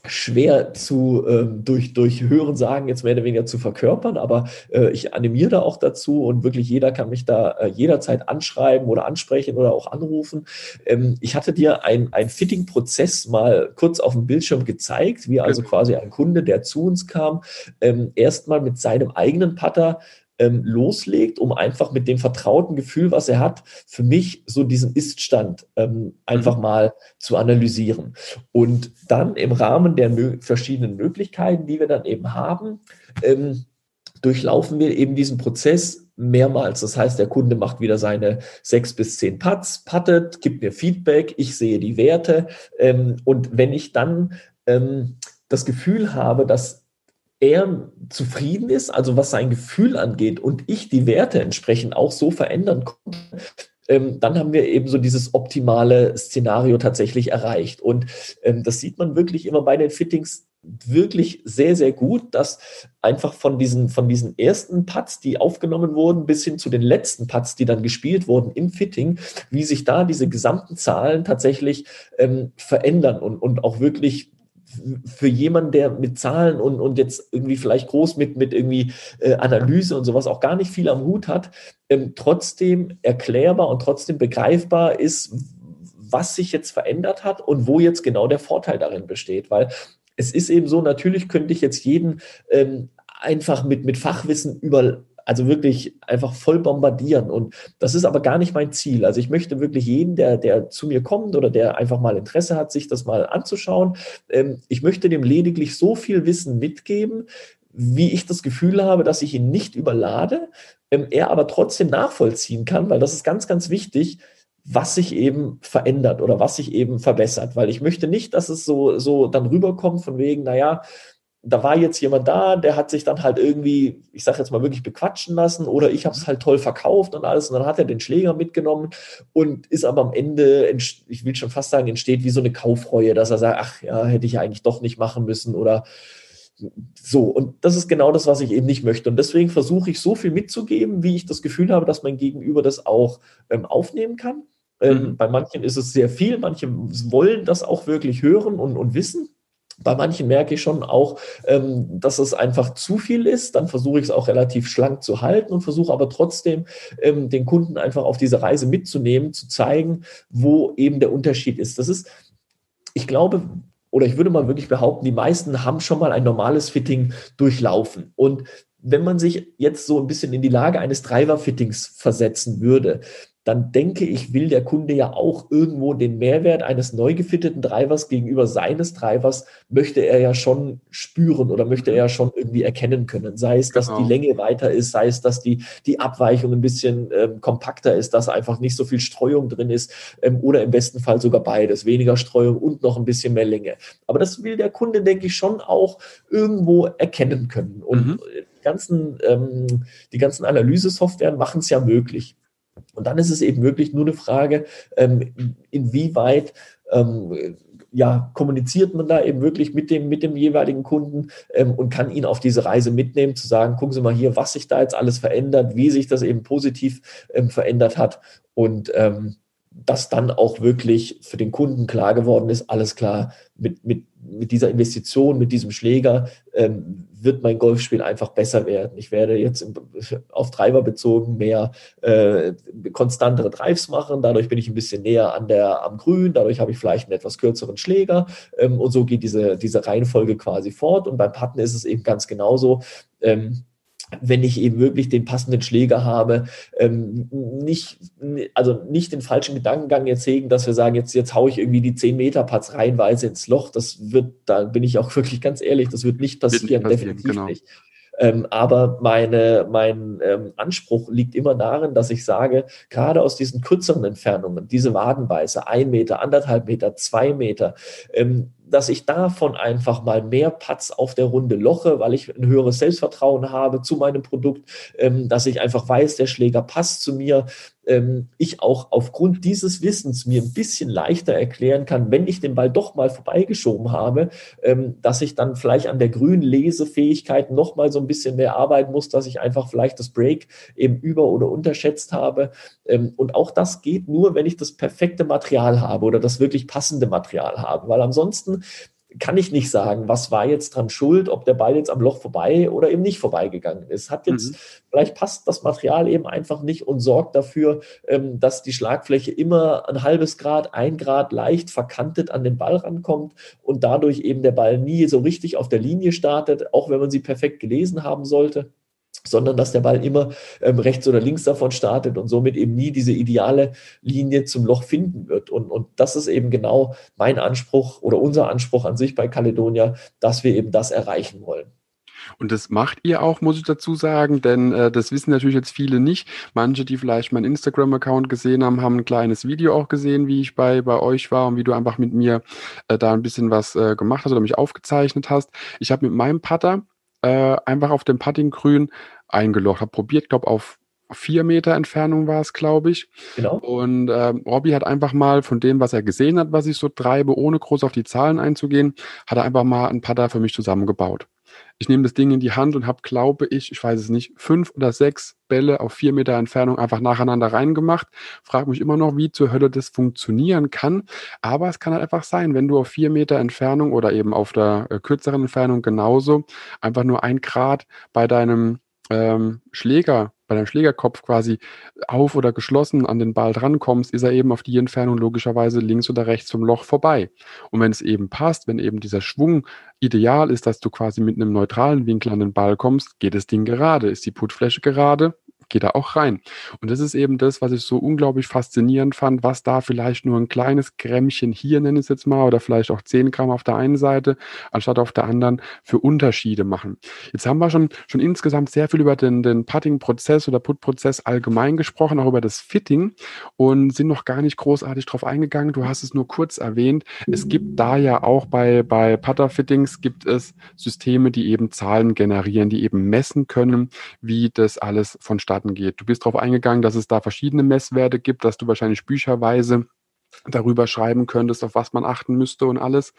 schwer zu ähm, durch, durch Hören sagen, jetzt mehr oder weniger zu verkörpern, aber äh, ich animiere da auch dazu und wirklich jeder kann mich da äh, jederzeit anschreiben oder ansprechen oder auch anrufen. Ähm, ich hatte dir ein, ein Fitting-Prozess mal kurz auf dem Bildschirm gezeigt, wie also quasi ein Kunde, der zu uns kam, ähm, erstmal mit seinem eigenen Putter ähm, loslegt, um einfach mit dem vertrauten Gefühl, was er hat, für mich so diesen Iststand ähm, einfach mhm. mal zu analysieren. Und dann im Rahmen der mö verschiedenen Möglichkeiten, die wir dann eben haben, ähm, durchlaufen wir eben diesen Prozess mehrmals. Das heißt, der Kunde macht wieder seine sechs bis zehn Putts, puttet, gibt mir Feedback, ich sehe die Werte. Ähm, und wenn ich dann ähm, das Gefühl habe, dass er zufrieden ist, also was sein Gefühl angeht und ich die Werte entsprechend auch so verändern konnte, ähm, dann haben wir eben so dieses optimale Szenario tatsächlich erreicht. Und ähm, das sieht man wirklich immer bei den Fittings wirklich sehr, sehr gut, dass einfach von diesen, von diesen ersten Putts, die aufgenommen wurden, bis hin zu den letzten Putts, die dann gespielt wurden im Fitting, wie sich da diese gesamten Zahlen tatsächlich ähm, verändern und, und auch wirklich für jemanden, der mit Zahlen und, und jetzt irgendwie vielleicht groß mit, mit irgendwie äh, Analyse und sowas auch gar nicht viel am Hut hat, ähm, trotzdem erklärbar und trotzdem begreifbar ist, was sich jetzt verändert hat und wo jetzt genau der Vorteil darin besteht. Weil es ist eben so, natürlich könnte ich jetzt jeden ähm, einfach mit, mit Fachwissen über also wirklich einfach voll bombardieren. Und das ist aber gar nicht mein Ziel. Also ich möchte wirklich jeden, der, der zu mir kommt oder der einfach mal Interesse hat, sich das mal anzuschauen, ähm, ich möchte dem lediglich so viel Wissen mitgeben, wie ich das Gefühl habe, dass ich ihn nicht überlade, ähm, er aber trotzdem nachvollziehen kann, weil das ist ganz, ganz wichtig, was sich eben verändert oder was sich eben verbessert, weil ich möchte nicht, dass es so, so dann rüberkommt von wegen, naja, da war jetzt jemand da, der hat sich dann halt irgendwie, ich sage jetzt mal wirklich bequatschen lassen oder ich habe es halt toll verkauft und alles und dann hat er den Schläger mitgenommen und ist aber am Ende, ich will schon fast sagen, entsteht wie so eine Kaufreue, dass er sagt, ach ja, hätte ich ja eigentlich doch nicht machen müssen oder so. Und das ist genau das, was ich eben nicht möchte. Und deswegen versuche ich so viel mitzugeben, wie ich das Gefühl habe, dass mein Gegenüber das auch ähm, aufnehmen kann. Ähm, mhm. Bei manchen ist es sehr viel, manche wollen das auch wirklich hören und, und wissen. Bei manchen merke ich schon auch, ähm, dass es einfach zu viel ist. Dann versuche ich es auch relativ schlank zu halten und versuche aber trotzdem ähm, den Kunden einfach auf diese Reise mitzunehmen, zu zeigen, wo eben der Unterschied ist. Das ist, ich glaube, oder ich würde mal wirklich behaupten, die meisten haben schon mal ein normales Fitting durchlaufen. Und wenn man sich jetzt so ein bisschen in die Lage eines Driver-Fittings versetzen würde, dann denke ich, will der Kunde ja auch irgendwo den Mehrwert eines neu gefitteten Drivers gegenüber seines Drivers, möchte er ja schon spüren oder möchte er ja schon irgendwie erkennen können. Sei es, dass genau. die Länge weiter ist, sei es, dass die, die Abweichung ein bisschen ähm, kompakter ist, dass einfach nicht so viel Streuung drin ist ähm, oder im besten Fall sogar beides, weniger Streuung und noch ein bisschen mehr Länge. Aber das will der Kunde, denke ich, schon auch irgendwo erkennen können. Und mhm. die ganzen, ähm, die ganzen Analysesoftware machen es ja möglich. Und dann ist es eben wirklich nur eine Frage, ähm, inwieweit ähm, ja, kommuniziert man da eben wirklich mit dem, mit dem jeweiligen Kunden ähm, und kann ihn auf diese Reise mitnehmen, zu sagen, gucken Sie mal hier, was sich da jetzt alles verändert, wie sich das eben positiv ähm, verändert hat. Und ähm, dass dann auch wirklich für den Kunden klar geworden ist, alles klar, mit, mit, mit dieser Investition, mit diesem Schläger ähm, wird mein Golfspiel einfach besser werden. Ich werde jetzt im, auf Treiber bezogen mehr äh, konstantere Drives machen, dadurch bin ich ein bisschen näher an der, am Grün, dadurch habe ich vielleicht einen etwas kürzeren Schläger ähm, und so geht diese, diese Reihenfolge quasi fort und beim Patten ist es eben ganz genauso. Ähm, wenn ich eben wirklich den passenden Schläger habe, ähm, nicht, also nicht den falschen Gedankengang jetzt hegen, dass wir sagen, jetzt, jetzt haue ich irgendwie die 10 Meter Putts reihenweise ins Loch. Das wird, da bin ich auch (laughs) wirklich ganz ehrlich, das wird nicht passieren, wird nicht passieren definitiv genau. nicht. Ähm, aber meine, mein ähm, Anspruch liegt immer darin, dass ich sage, gerade aus diesen kürzeren Entfernungen, diese Wadenbeiße, ein Meter, anderthalb Meter, zwei Meter, ähm, dass ich davon einfach mal mehr Patz auf der Runde loche, weil ich ein höheres Selbstvertrauen habe zu meinem Produkt, ähm, dass ich einfach weiß, der Schläger passt zu mir, ähm, ich auch aufgrund dieses Wissens mir ein bisschen leichter erklären kann, wenn ich den Ball doch mal vorbeigeschoben habe, ähm, dass ich dann vielleicht an der grünen Lesefähigkeit noch mal so ein bisschen mehr arbeiten muss, dass ich einfach vielleicht das Break eben über- oder unterschätzt habe. Und auch das geht nur, wenn ich das perfekte Material habe oder das wirklich passende Material habe, weil ansonsten kann ich nicht sagen, was war jetzt dran schuld, ob der Ball jetzt am Loch vorbei oder eben nicht vorbeigegangen ist. Hat jetzt, mhm. vielleicht passt das Material eben einfach nicht und sorgt dafür, ähm, dass die Schlagfläche immer ein halbes Grad, ein Grad leicht verkantet an den Ball rankommt und dadurch eben der Ball nie so richtig auf der Linie startet, auch wenn man sie perfekt gelesen haben sollte sondern dass der Ball immer ähm, rechts oder links davon startet und somit eben nie diese ideale Linie zum Loch finden wird. Und, und das ist eben genau mein Anspruch oder unser Anspruch an sich bei Caledonia, dass wir eben das erreichen wollen. Und das macht ihr auch, muss ich dazu sagen, denn äh, das wissen natürlich jetzt viele nicht. Manche, die vielleicht meinen Instagram-Account gesehen haben, haben ein kleines Video auch gesehen, wie ich bei, bei euch war und wie du einfach mit mir äh, da ein bisschen was äh, gemacht hast oder mich aufgezeichnet hast. Ich habe mit meinem Putter äh, einfach auf dem Puttinggrün eingelocht. Habe probiert, glaube auf vier Meter Entfernung war es, glaube ich. Genau. Und äh, Robby hat einfach mal von dem, was er gesehen hat, was ich so treibe, ohne groß auf die Zahlen einzugehen, hat er einfach mal ein Putter für mich zusammengebaut. ich nehme das Ding in die Hand und habe, glaube ich, ich weiß es nicht, fünf oder sechs Bälle auf vier Meter Entfernung einfach nacheinander reingemacht. Frage mich immer noch, wie zur Hölle das funktionieren kann. Aber es kann halt einfach sein, wenn du auf vier Meter Entfernung oder eben auf der äh, kürzeren Entfernung genauso einfach nur ein Grad bei deinem ähm, Schläger bei deinem Schlägerkopf quasi auf oder geschlossen an den Ball drankommst, ist er eben auf die Entfernung logischerweise links oder rechts vom Loch vorbei. Und wenn es eben passt, wenn eben dieser Schwung ideal ist, dass du quasi mit einem neutralen Winkel an den Ball kommst, geht das Ding gerade. Ist die Puttfläche gerade, geht da auch rein. Und das ist eben das, was ich so unglaublich faszinierend fand, was da vielleicht nur ein kleines Grämmchen hier, nenne ich es jetzt mal, oder vielleicht auch 10 Gramm auf der einen Seite, anstatt auf der anderen, für Unterschiede machen. Jetzt haben wir schon, schon insgesamt sehr viel über den, den Putting-Prozess oder Put-Prozess allgemein gesprochen, auch über das Fitting und sind noch gar nicht großartig drauf eingegangen. Du hast es nur kurz erwähnt. Es gibt da ja auch bei, bei Putter-Fittings gibt es Systeme, die eben Zahlen generieren, die eben messen können, wie das alles vonstatten vonstatten geht. Du bist darauf eingegangen, dass es da verschiedene Messwerte gibt, dass du wahrscheinlich bücherweise darüber schreiben könntest, auf was man achten müsste und alles.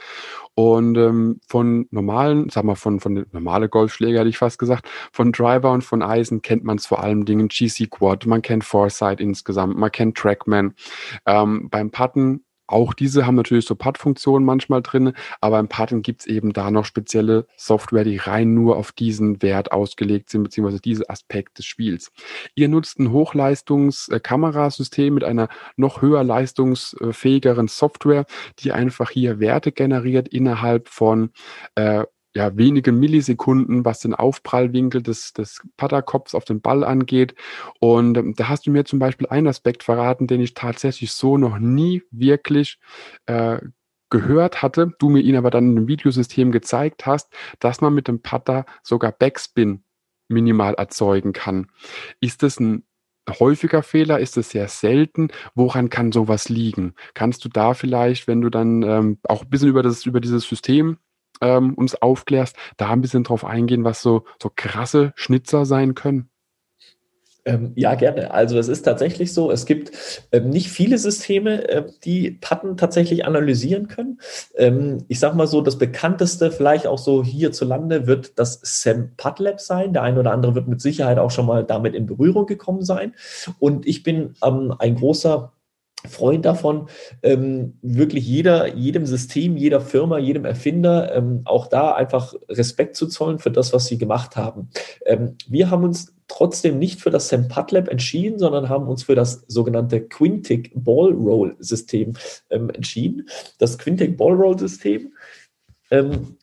Und ähm, von normalen, sag mal, von, von normale Golfschläger hätte ich fast gesagt, von Driver und von Eisen kennt man es vor allem Dingen GC Quad, man kennt Foresight insgesamt, man kennt Trackman. Ähm, beim Putten auch diese haben natürlich so Pad-Funktionen manchmal drin, aber im Padding gibt es eben da noch spezielle Software, die rein nur auf diesen Wert ausgelegt sind, beziehungsweise diesen Aspekt des Spiels. Ihr nutzt ein Hochleistungs-Kamerasystem mit einer noch höher leistungsfähigeren Software, die einfach hier Werte generiert innerhalb von äh, ja, wenige Millisekunden, was den Aufprallwinkel des, des Putterkopfs auf den Ball angeht. Und ähm, da hast du mir zum Beispiel einen Aspekt verraten, den ich tatsächlich so noch nie wirklich äh, gehört hatte, du mir ihn aber dann in einem Videosystem gezeigt hast, dass man mit dem Putter sogar Backspin minimal erzeugen kann. Ist das ein häufiger Fehler? Ist es sehr selten? Woran kann sowas liegen? Kannst du da vielleicht, wenn du dann ähm, auch ein bisschen über, das, über dieses System ähm, uns aufklärst, da ein bisschen drauf eingehen, was so, so krasse Schnitzer sein können? Ähm, ja, gerne. Also es ist tatsächlich so, es gibt ähm, nicht viele Systeme, äh, die Patten tatsächlich analysieren können. Ähm, ich sage mal so, das bekannteste vielleicht auch so hierzulande wird das SEM PadLab sein. Der eine oder andere wird mit Sicherheit auch schon mal damit in Berührung gekommen sein. Und ich bin ähm, ein großer Freund davon, ähm, wirklich jeder, jedem System, jeder Firma, jedem Erfinder ähm, auch da einfach Respekt zu zollen für das, was sie gemacht haben. Ähm, wir haben uns trotzdem nicht für das SEMPATLab entschieden, sondern haben uns für das sogenannte Quintic Ball Roll System ähm, entschieden. Das Quintic Ball Roll System ähm,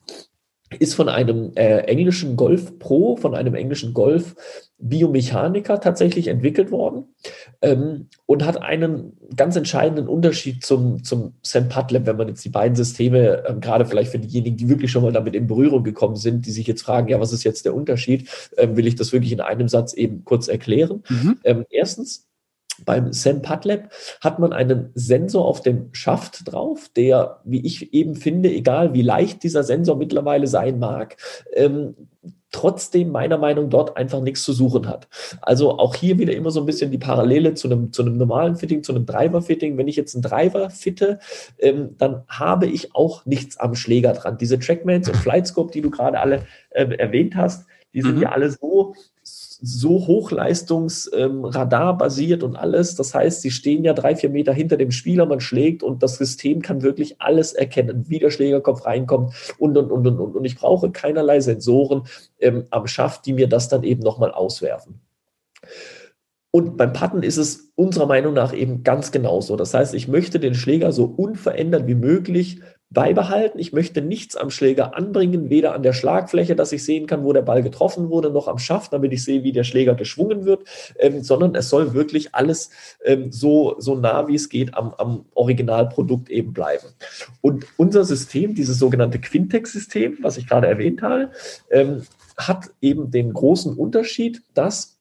ist von einem äh, englischen Golf Pro, von einem englischen Golf Biomechaniker tatsächlich entwickelt worden ähm, und hat einen ganz entscheidenden Unterschied zum, zum Sam Putlab, wenn man jetzt die beiden Systeme, ähm, gerade vielleicht für diejenigen, die wirklich schon mal damit in Berührung gekommen sind, die sich jetzt fragen, ja, was ist jetzt der Unterschied, ähm, will ich das wirklich in einem Satz eben kurz erklären. Mhm. Ähm, erstens, beim Sam Putlab hat man einen Sensor auf dem Schaft drauf, der, wie ich eben finde, egal wie leicht dieser Sensor mittlerweile sein mag, ähm, trotzdem meiner Meinung dort einfach nichts zu suchen hat. Also auch hier wieder immer so ein bisschen die Parallele zu einem, zu einem normalen Fitting, zu einem Driver-Fitting. Wenn ich jetzt einen Driver fitte, ähm, dann habe ich auch nichts am Schläger dran. Diese Trackmans und (laughs) Flightscope, die du gerade alle äh, erwähnt hast, die sind mhm. ja alle so so Hochleistungsradar ähm, und alles. Das heißt, sie stehen ja drei, vier Meter hinter dem Spieler, man schlägt und das System kann wirklich alles erkennen, wie der Schlägerkopf reinkommt und, und, und, und, und. Ich brauche keinerlei Sensoren ähm, am Schaft, die mir das dann eben nochmal auswerfen. Und beim Putten ist es unserer Meinung nach eben ganz genauso. Das heißt, ich möchte den Schläger so unverändert wie möglich beibehalten. Ich möchte nichts am Schläger anbringen, weder an der Schlagfläche, dass ich sehen kann, wo der Ball getroffen wurde, noch am Schaft, damit ich sehe, wie der Schläger geschwungen wird, ähm, sondern es soll wirklich alles ähm, so, so nah wie es geht am, am Originalprodukt eben bleiben. Und unser System, dieses sogenannte Quintex-System, was ich gerade erwähnt habe, ähm, hat eben den großen Unterschied, dass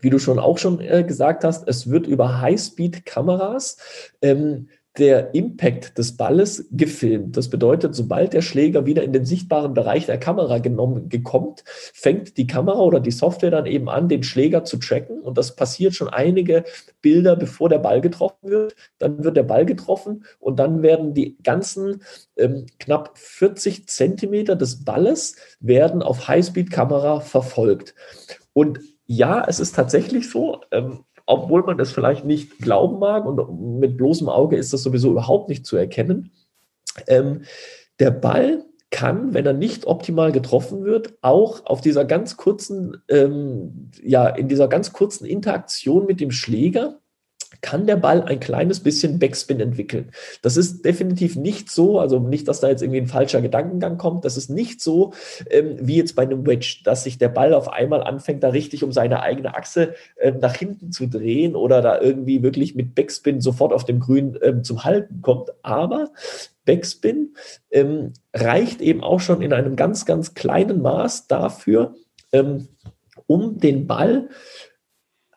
wie du schon auch schon äh, gesagt hast, es wird über Highspeed-Kameras ähm, der Impact des Balles gefilmt. Das bedeutet, sobald der Schläger wieder in den sichtbaren Bereich der Kamera genommen kommt, fängt die Kamera oder die Software dann eben an, den Schläger zu tracken. Und das passiert schon einige Bilder, bevor der Ball getroffen wird. Dann wird der Ball getroffen und dann werden die ganzen ähm, knapp 40 Zentimeter des Balles werden auf Highspeed-Kamera verfolgt. Und ja, es ist tatsächlich so, ähm, obwohl man das vielleicht nicht glauben mag und mit bloßem Auge ist das sowieso überhaupt nicht zu erkennen. Ähm, der Ball kann, wenn er nicht optimal getroffen wird, auch auf dieser ganz kurzen, ähm, ja, in dieser ganz kurzen Interaktion mit dem Schläger kann der Ball ein kleines bisschen Backspin entwickeln. Das ist definitiv nicht so, also nicht, dass da jetzt irgendwie ein falscher Gedankengang kommt, das ist nicht so ähm, wie jetzt bei einem Wedge, dass sich der Ball auf einmal anfängt, da richtig um seine eigene Achse ähm, nach hinten zu drehen oder da irgendwie wirklich mit Backspin sofort auf dem Grün ähm, zum Halten kommt. Aber Backspin ähm, reicht eben auch schon in einem ganz, ganz kleinen Maß dafür, ähm, um den Ball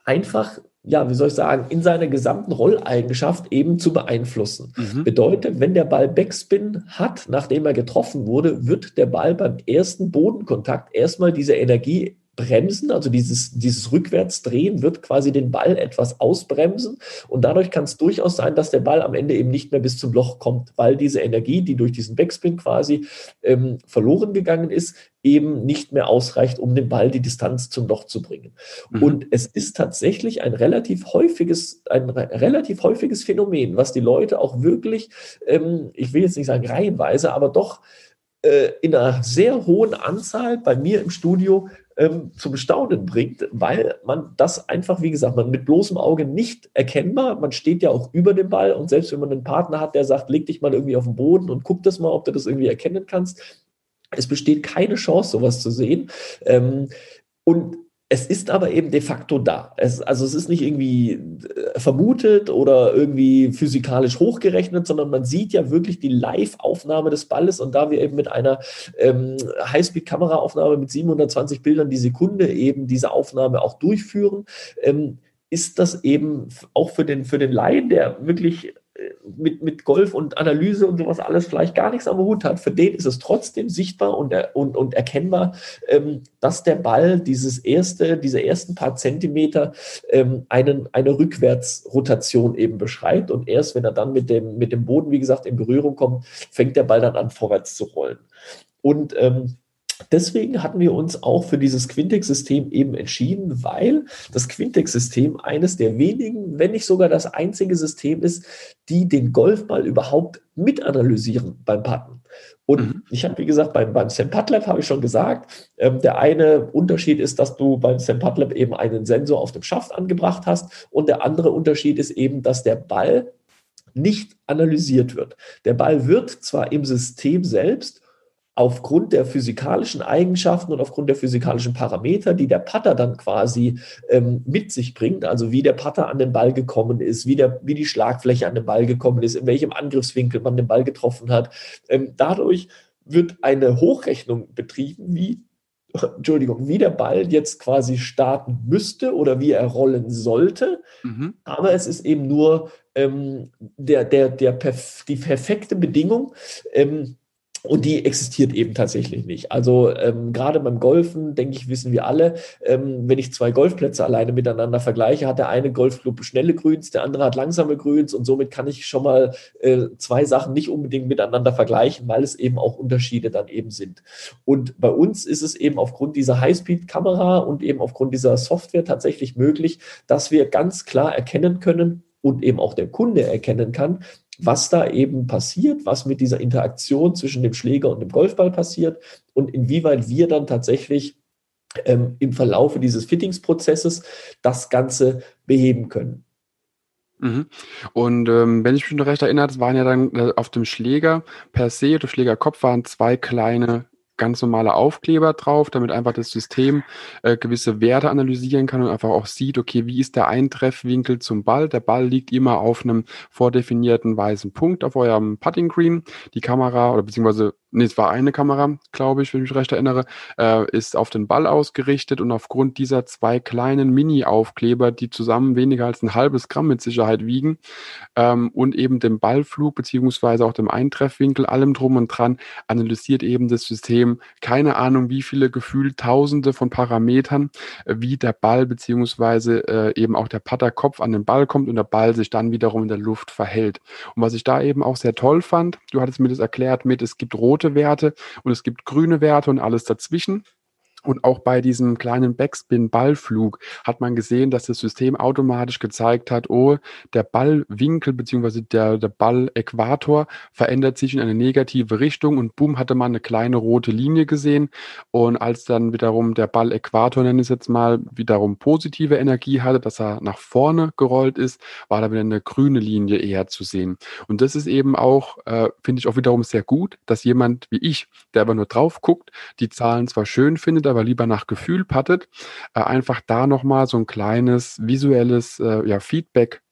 einfach ja, wie soll ich sagen, in seiner gesamten Rolleigenschaft eben zu beeinflussen. Mhm. Bedeutet, wenn der Ball Backspin hat, nachdem er getroffen wurde, wird der Ball beim ersten Bodenkontakt erstmal diese Energie Bremsen, also dieses, dieses Rückwärtsdrehen wird quasi den Ball etwas ausbremsen und dadurch kann es durchaus sein, dass der Ball am Ende eben nicht mehr bis zum Loch kommt, weil diese Energie, die durch diesen Backspin quasi ähm, verloren gegangen ist, eben nicht mehr ausreicht, um den Ball die Distanz zum Loch zu bringen. Mhm. Und es ist tatsächlich ein relativ häufiges, ein relativ häufiges Phänomen, was die Leute auch wirklich, ähm, ich will jetzt nicht sagen reihenweise, aber doch äh, in einer sehr hohen Anzahl bei mir im Studio ähm, zum Staunen bringt, weil man das einfach, wie gesagt, man mit bloßem Auge nicht erkennbar, man steht ja auch über dem Ball und selbst wenn man einen Partner hat, der sagt, leg dich mal irgendwie auf den Boden und guck das mal, ob du das irgendwie erkennen kannst, es besteht keine Chance, sowas zu sehen. Ähm, und es ist aber eben de facto da. Es, also es ist nicht irgendwie äh, vermutet oder irgendwie physikalisch hochgerechnet, sondern man sieht ja wirklich die Live-Aufnahme des Balles. Und da wir eben mit einer ähm, Highspeed-Kameraaufnahme mit 720 Bildern die Sekunde eben diese Aufnahme auch durchführen, ähm, ist das eben auch für den, für den Laien, der wirklich mit, mit Golf und Analyse und sowas alles vielleicht gar nichts am Hut hat, für den ist es trotzdem sichtbar und, und, und erkennbar, ähm, dass der Ball dieses erste, diese ersten paar Zentimeter ähm, einen, eine Rückwärtsrotation eben beschreibt. Und erst wenn er dann mit dem, mit dem Boden, wie gesagt, in Berührung kommt, fängt der Ball dann an, vorwärts zu rollen. Und ähm, Deswegen hatten wir uns auch für dieses Quintex-System eben entschieden, weil das Quintex-System eines der wenigen, wenn nicht sogar das einzige System ist, die den Golfball überhaupt mitanalysieren beim Putten. Und mhm. ich habe, wie gesagt, beim, beim Sam Putlab habe ich schon gesagt, ähm, der eine Unterschied ist, dass du beim Sam Putlab eben einen Sensor auf dem Schaft angebracht hast und der andere Unterschied ist eben, dass der Ball nicht analysiert wird. Der Ball wird zwar im System selbst aufgrund der physikalischen Eigenschaften und aufgrund der physikalischen Parameter, die der Putter dann quasi ähm, mit sich bringt, also wie der Putter an den Ball gekommen ist, wie, der, wie die Schlagfläche an den Ball gekommen ist, in welchem Angriffswinkel man den Ball getroffen hat. Ähm, dadurch wird eine Hochrechnung betrieben, wie (laughs) Entschuldigung, wie der Ball jetzt quasi starten müsste oder wie er rollen sollte. Mhm. Aber es ist eben nur ähm, der, der, der perf die perfekte Bedingung, ähm, und die existiert eben tatsächlich nicht. Also ähm, gerade beim Golfen, denke ich, wissen wir alle, ähm, wenn ich zwei Golfplätze alleine miteinander vergleiche, hat der eine Golfclub schnelle Grüns, der andere hat langsame Grüns und somit kann ich schon mal äh, zwei Sachen nicht unbedingt miteinander vergleichen, weil es eben auch Unterschiede dann eben sind. Und bei uns ist es eben aufgrund dieser Highspeed-Kamera und eben aufgrund dieser Software tatsächlich möglich, dass wir ganz klar erkennen können, und eben auch der Kunde erkennen kann, was da eben passiert, was mit dieser Interaktion zwischen dem Schläger und dem Golfball passiert und inwieweit wir dann tatsächlich ähm, im Verlaufe dieses Fittingsprozesses das Ganze beheben können. Mhm. Und ähm, wenn ich mich noch recht erinnere, es waren ja dann äh, auf dem Schläger per se, oder Schlägerkopf waren zwei kleine ganz normale Aufkleber drauf, damit einfach das System äh, gewisse Werte analysieren kann und einfach auch sieht, okay, wie ist der Eintreffwinkel zum Ball? Der Ball liegt immer auf einem vordefinierten weißen Punkt auf eurem Putting Green. Die Kamera oder beziehungsweise nee, es war eine Kamera, glaube ich, wenn ich mich recht erinnere, äh, ist auf den Ball ausgerichtet und aufgrund dieser zwei kleinen Mini-Aufkleber, die zusammen weniger als ein halbes Gramm mit Sicherheit wiegen ähm, und eben dem Ballflug beziehungsweise auch dem Eintreffwinkel, allem drum und dran, analysiert eben das System, keine Ahnung, wie viele gefühlt Tausende von Parametern, äh, wie der Ball beziehungsweise äh, eben auch der Putterkopf an den Ball kommt und der Ball sich dann wiederum in der Luft verhält. Und was ich da eben auch sehr toll fand, du hattest mir das erklärt mit, es gibt rote Werte und es gibt grüne Werte und alles dazwischen. Und auch bei diesem kleinen Backspin-Ballflug hat man gesehen, dass das System automatisch gezeigt hat, oh, der Ballwinkel bzw. der, der Balläquator verändert sich in eine negative Richtung und boom, hatte man eine kleine rote Linie gesehen. Und als dann wiederum der Balläquator, nenne ich es jetzt mal, wiederum positive Energie hatte, dass er nach vorne gerollt ist, war da wieder eine grüne Linie eher zu sehen. Und das ist eben auch, äh, finde ich auch wiederum sehr gut, dass jemand wie ich, der aber nur drauf guckt, die Zahlen zwar schön findet, aber aber lieber nach Gefühl pattet, äh, einfach da nochmal so ein kleines visuelles äh, ja, Feedback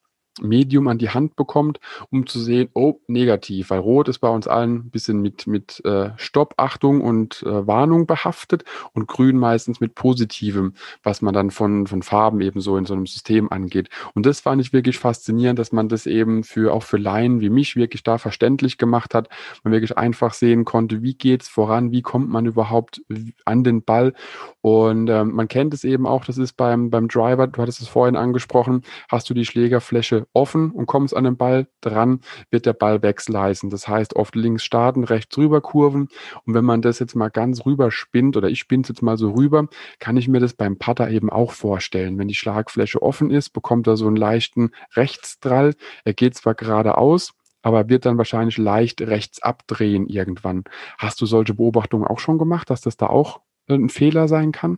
Medium an die Hand bekommt, um zu sehen, oh, negativ, weil Rot ist bei uns allen ein bisschen mit, mit äh, Stopp, Achtung und äh, Warnung behaftet und Grün meistens mit Positivem, was man dann von, von Farben eben so in so einem System angeht. Und das fand ich wirklich faszinierend, dass man das eben für auch für Laien wie mich wirklich da verständlich gemacht hat, man wirklich einfach sehen konnte, wie geht's voran, wie kommt man überhaupt an den Ball. Und ähm, man kennt es eben auch, das ist beim, beim Driver, du hattest es vorhin angesprochen, hast du die Schlägerfläche offen und kommst an den Ball dran, wird der Ball wegsleisen. Das heißt, oft links starten, rechts rüber kurven. Und wenn man das jetzt mal ganz rüber spinnt oder ich spinne es jetzt mal so rüber, kann ich mir das beim Putter eben auch vorstellen. Wenn die Schlagfläche offen ist, bekommt er so einen leichten Rechtsdrall. Er geht zwar geradeaus, aber wird dann wahrscheinlich leicht rechts abdrehen irgendwann. Hast du solche Beobachtungen auch schon gemacht, dass das da auch ein Fehler sein kann?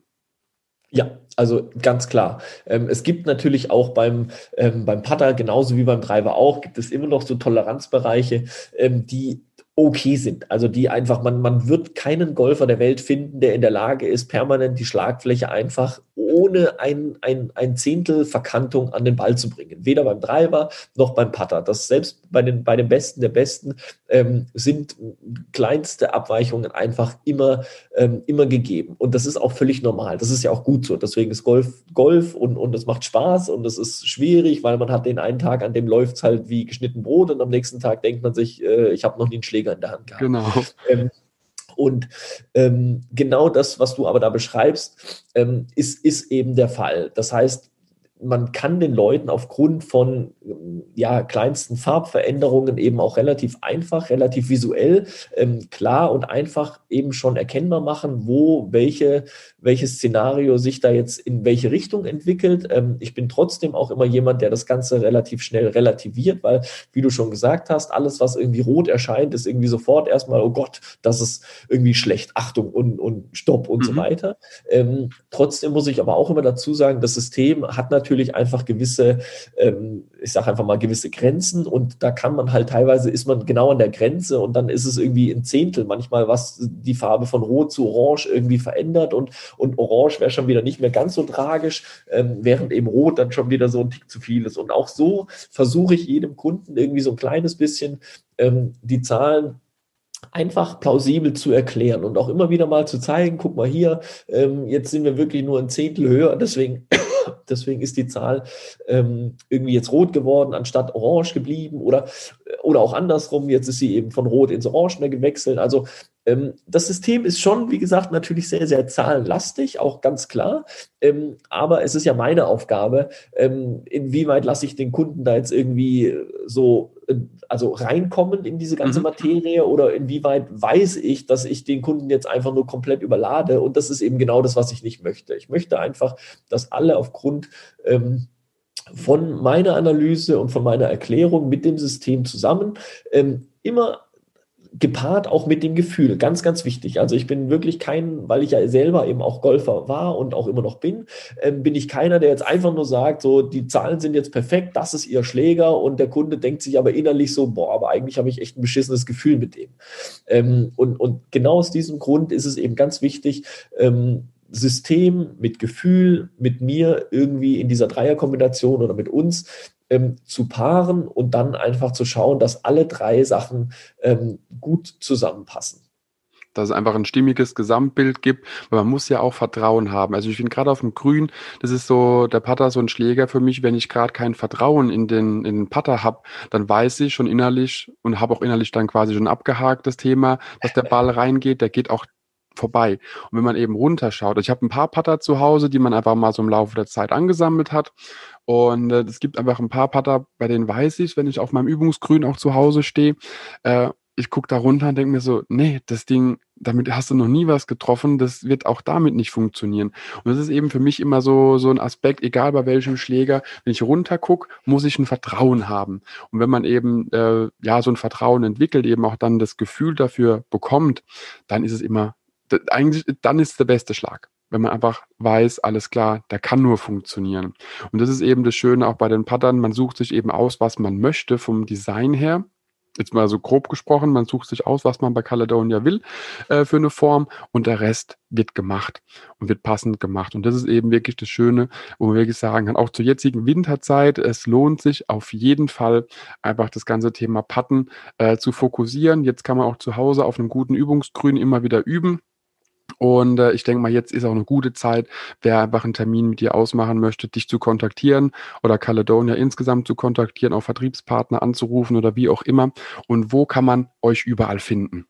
Ja, also ganz klar. Ähm, es gibt natürlich auch beim, ähm, beim Putter, genauso wie beim Driver auch, gibt es immer noch so Toleranzbereiche, ähm, die okay sind. Also die einfach, man, man wird keinen Golfer der Welt finden, der in der Lage ist, permanent die Schlagfläche einfach ohne ein, ein, ein Zehntel Verkantung an den Ball zu bringen. Weder beim Driver noch beim Putter. Das selbst bei den, bei den Besten der Besten ähm, sind kleinste Abweichungen einfach immer, ähm, immer gegeben. Und das ist auch völlig normal. Das ist ja auch gut so. Deswegen ist Golf Golf und, und es macht Spaß und es ist schwierig, weil man hat den einen Tag, an dem läuft es halt wie geschnitten Brot und am nächsten Tag denkt man sich, äh, ich habe noch nie einen Schläger in der Hand gehabt. Genau. Ähm, und ähm, genau das, was du aber da beschreibst, ähm, ist, ist eben der Fall. Das heißt, man kann den Leuten aufgrund von ja, kleinsten Farbveränderungen eben auch relativ einfach, relativ visuell, ähm, klar und einfach eben schon erkennbar machen, wo welche, welches Szenario sich da jetzt in welche Richtung entwickelt. Ähm, ich bin trotzdem auch immer jemand, der das Ganze relativ schnell relativiert, weil, wie du schon gesagt hast, alles, was irgendwie rot erscheint, ist irgendwie sofort erstmal, oh Gott, das ist irgendwie schlecht, Achtung und, und Stopp und mhm. so weiter. Ähm, trotzdem muss ich aber auch immer dazu sagen, das System hat natürlich natürlich einfach gewisse, ähm, ich sage einfach mal gewisse Grenzen und da kann man halt teilweise ist man genau an der Grenze und dann ist es irgendwie ein Zehntel manchmal, was die Farbe von Rot zu Orange irgendwie verändert und, und Orange wäre schon wieder nicht mehr ganz so tragisch, ähm, während eben Rot dann schon wieder so ein Tick zu viel ist. Und auch so versuche ich jedem Kunden irgendwie so ein kleines bisschen ähm, die Zahlen einfach plausibel zu erklären und auch immer wieder mal zu zeigen, guck mal hier, ähm, jetzt sind wir wirklich nur ein Zehntel höher, deswegen (coughs) Deswegen ist die Zahl ähm, irgendwie jetzt rot geworden, anstatt orange geblieben oder, oder auch andersrum. Jetzt ist sie eben von rot ins Orange gewechselt. Also ähm, das System ist schon, wie gesagt, natürlich sehr, sehr zahlenlastig, auch ganz klar. Ähm, aber es ist ja meine Aufgabe, ähm, inwieweit lasse ich den Kunden da jetzt irgendwie so also reinkommen in diese ganze mhm. Materie oder inwieweit weiß ich, dass ich den Kunden jetzt einfach nur komplett überlade. Und das ist eben genau das, was ich nicht möchte. Ich möchte einfach, dass alle aufgrund ähm, von meiner Analyse und von meiner Erklärung mit dem System zusammen ähm, immer gepaart auch mit dem Gefühl. Ganz, ganz wichtig. Also ich bin wirklich kein, weil ich ja selber eben auch Golfer war und auch immer noch bin, ähm, bin ich keiner, der jetzt einfach nur sagt, so die Zahlen sind jetzt perfekt, das ist ihr Schläger und der Kunde denkt sich aber innerlich so, boah, aber eigentlich habe ich echt ein beschissenes Gefühl mit dem. Ähm, und, und genau aus diesem Grund ist es eben ganz wichtig, ähm, System mit Gefühl, mit mir irgendwie in dieser Dreierkombination oder mit uns ähm, zu paaren und dann einfach zu schauen, dass alle drei Sachen ähm, gut zusammenpassen. dass es einfach ein stimmiges Gesamtbild gibt, weil man muss ja auch Vertrauen haben. Also ich finde gerade auf dem Grün, das ist so der Putter so ein Schläger für mich, wenn ich gerade kein Vertrauen in den, in den Putter habe, dann weiß ich schon innerlich und habe auch innerlich dann quasi schon abgehakt das Thema, dass der (laughs) Ball reingeht, der geht auch vorbei. Und wenn man eben runterschaut, ich habe ein paar Putter zu Hause, die man einfach mal so im Laufe der Zeit angesammelt hat. Und äh, es gibt einfach ein paar Putter, bei denen weiß ich, wenn ich auf meinem Übungsgrün auch zu Hause stehe, äh, ich gucke da runter und denke mir so, nee, das Ding, damit hast du noch nie was getroffen, das wird auch damit nicht funktionieren. Und das ist eben für mich immer so, so ein Aspekt, egal bei welchem Schläger, wenn ich runter gucke, muss ich ein Vertrauen haben. Und wenn man eben äh, ja so ein Vertrauen entwickelt, eben auch dann das Gefühl dafür bekommt, dann ist es immer, eigentlich, dann ist der beste Schlag wenn man einfach weiß, alles klar, der kann nur funktionieren. Und das ist eben das Schöne auch bei den Pattern, man sucht sich eben aus, was man möchte vom Design her jetzt mal so grob gesprochen, man sucht sich aus, was man bei Caledonia will äh, für eine Form und der Rest wird gemacht und wird passend gemacht. Und das ist eben wirklich das Schöne, wo man wirklich sagen kann, auch zur jetzigen Winterzeit, es lohnt sich auf jeden Fall einfach das ganze Thema Patten äh, zu fokussieren. Jetzt kann man auch zu Hause auf einem guten Übungsgrün immer wieder üben. Und äh, ich denke mal, jetzt ist auch eine gute Zeit, wer einfach einen Termin mit dir ausmachen möchte, dich zu kontaktieren oder Caledonia insgesamt zu kontaktieren, auch Vertriebspartner anzurufen oder wie auch immer. Und wo kann man euch überall finden?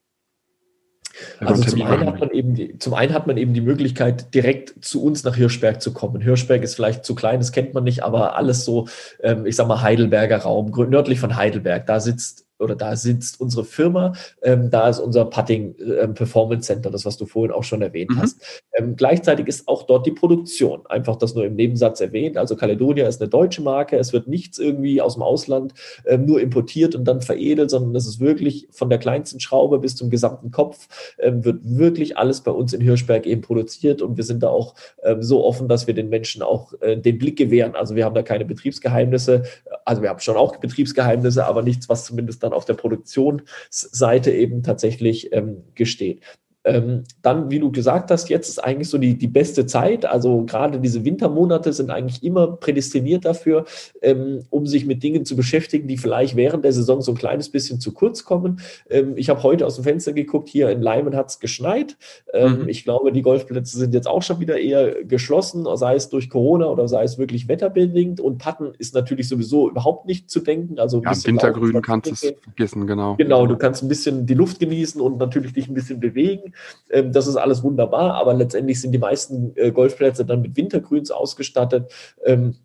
Also zum einen, hat man eben die, zum einen hat man eben die Möglichkeit, direkt zu uns nach Hirschberg zu kommen. Hirschberg ist vielleicht zu klein, das kennt man nicht, aber alles so, ähm, ich sag mal, Heidelberger Raum, nördlich von Heidelberg. Da sitzt oder da sitzt unsere Firma, ähm, da ist unser Putting ähm, Performance Center, das, was du vorhin auch schon erwähnt mhm. hast. Ähm, gleichzeitig ist auch dort die Produktion, einfach das nur im Nebensatz erwähnt. Also Caledonia ist eine deutsche Marke, es wird nichts irgendwie aus dem Ausland ähm, nur importiert und dann veredelt, sondern es ist wirklich von der kleinsten Schraube bis zum gesamten Kopf, ähm, wird wirklich alles bei uns in Hirschberg eben produziert und wir sind da auch ähm, so offen, dass wir den Menschen auch äh, den Blick gewähren. Also wir haben da keine Betriebsgeheimnisse, also wir haben schon auch Betriebsgeheimnisse, aber nichts, was zumindest dann auf der Produktionsseite eben tatsächlich ähm, gesteht. Ähm, dann, wie du gesagt hast, jetzt ist eigentlich so die, die beste Zeit. Also gerade diese Wintermonate sind eigentlich immer prädestiniert dafür, ähm, um sich mit Dingen zu beschäftigen, die vielleicht während der Saison so ein kleines bisschen zu kurz kommen. Ähm, ich habe heute aus dem Fenster geguckt, hier in Leimen hat es geschneit. Ähm, mhm. Ich glaube, die Golfplätze sind jetzt auch schon wieder eher geschlossen, sei es durch Corona oder sei es wirklich wetterbedingt. Und Patten ist natürlich sowieso überhaupt nicht zu denken. Also ja, Wintergrün kannst du es vergessen, genau. Genau, du kannst ein bisschen die Luft genießen und natürlich dich ein bisschen bewegen. Ähm, das ist alles wunderbar, aber letztendlich sind die meisten äh, Golfplätze dann mit Wintergrüns ausgestattet. Ähm,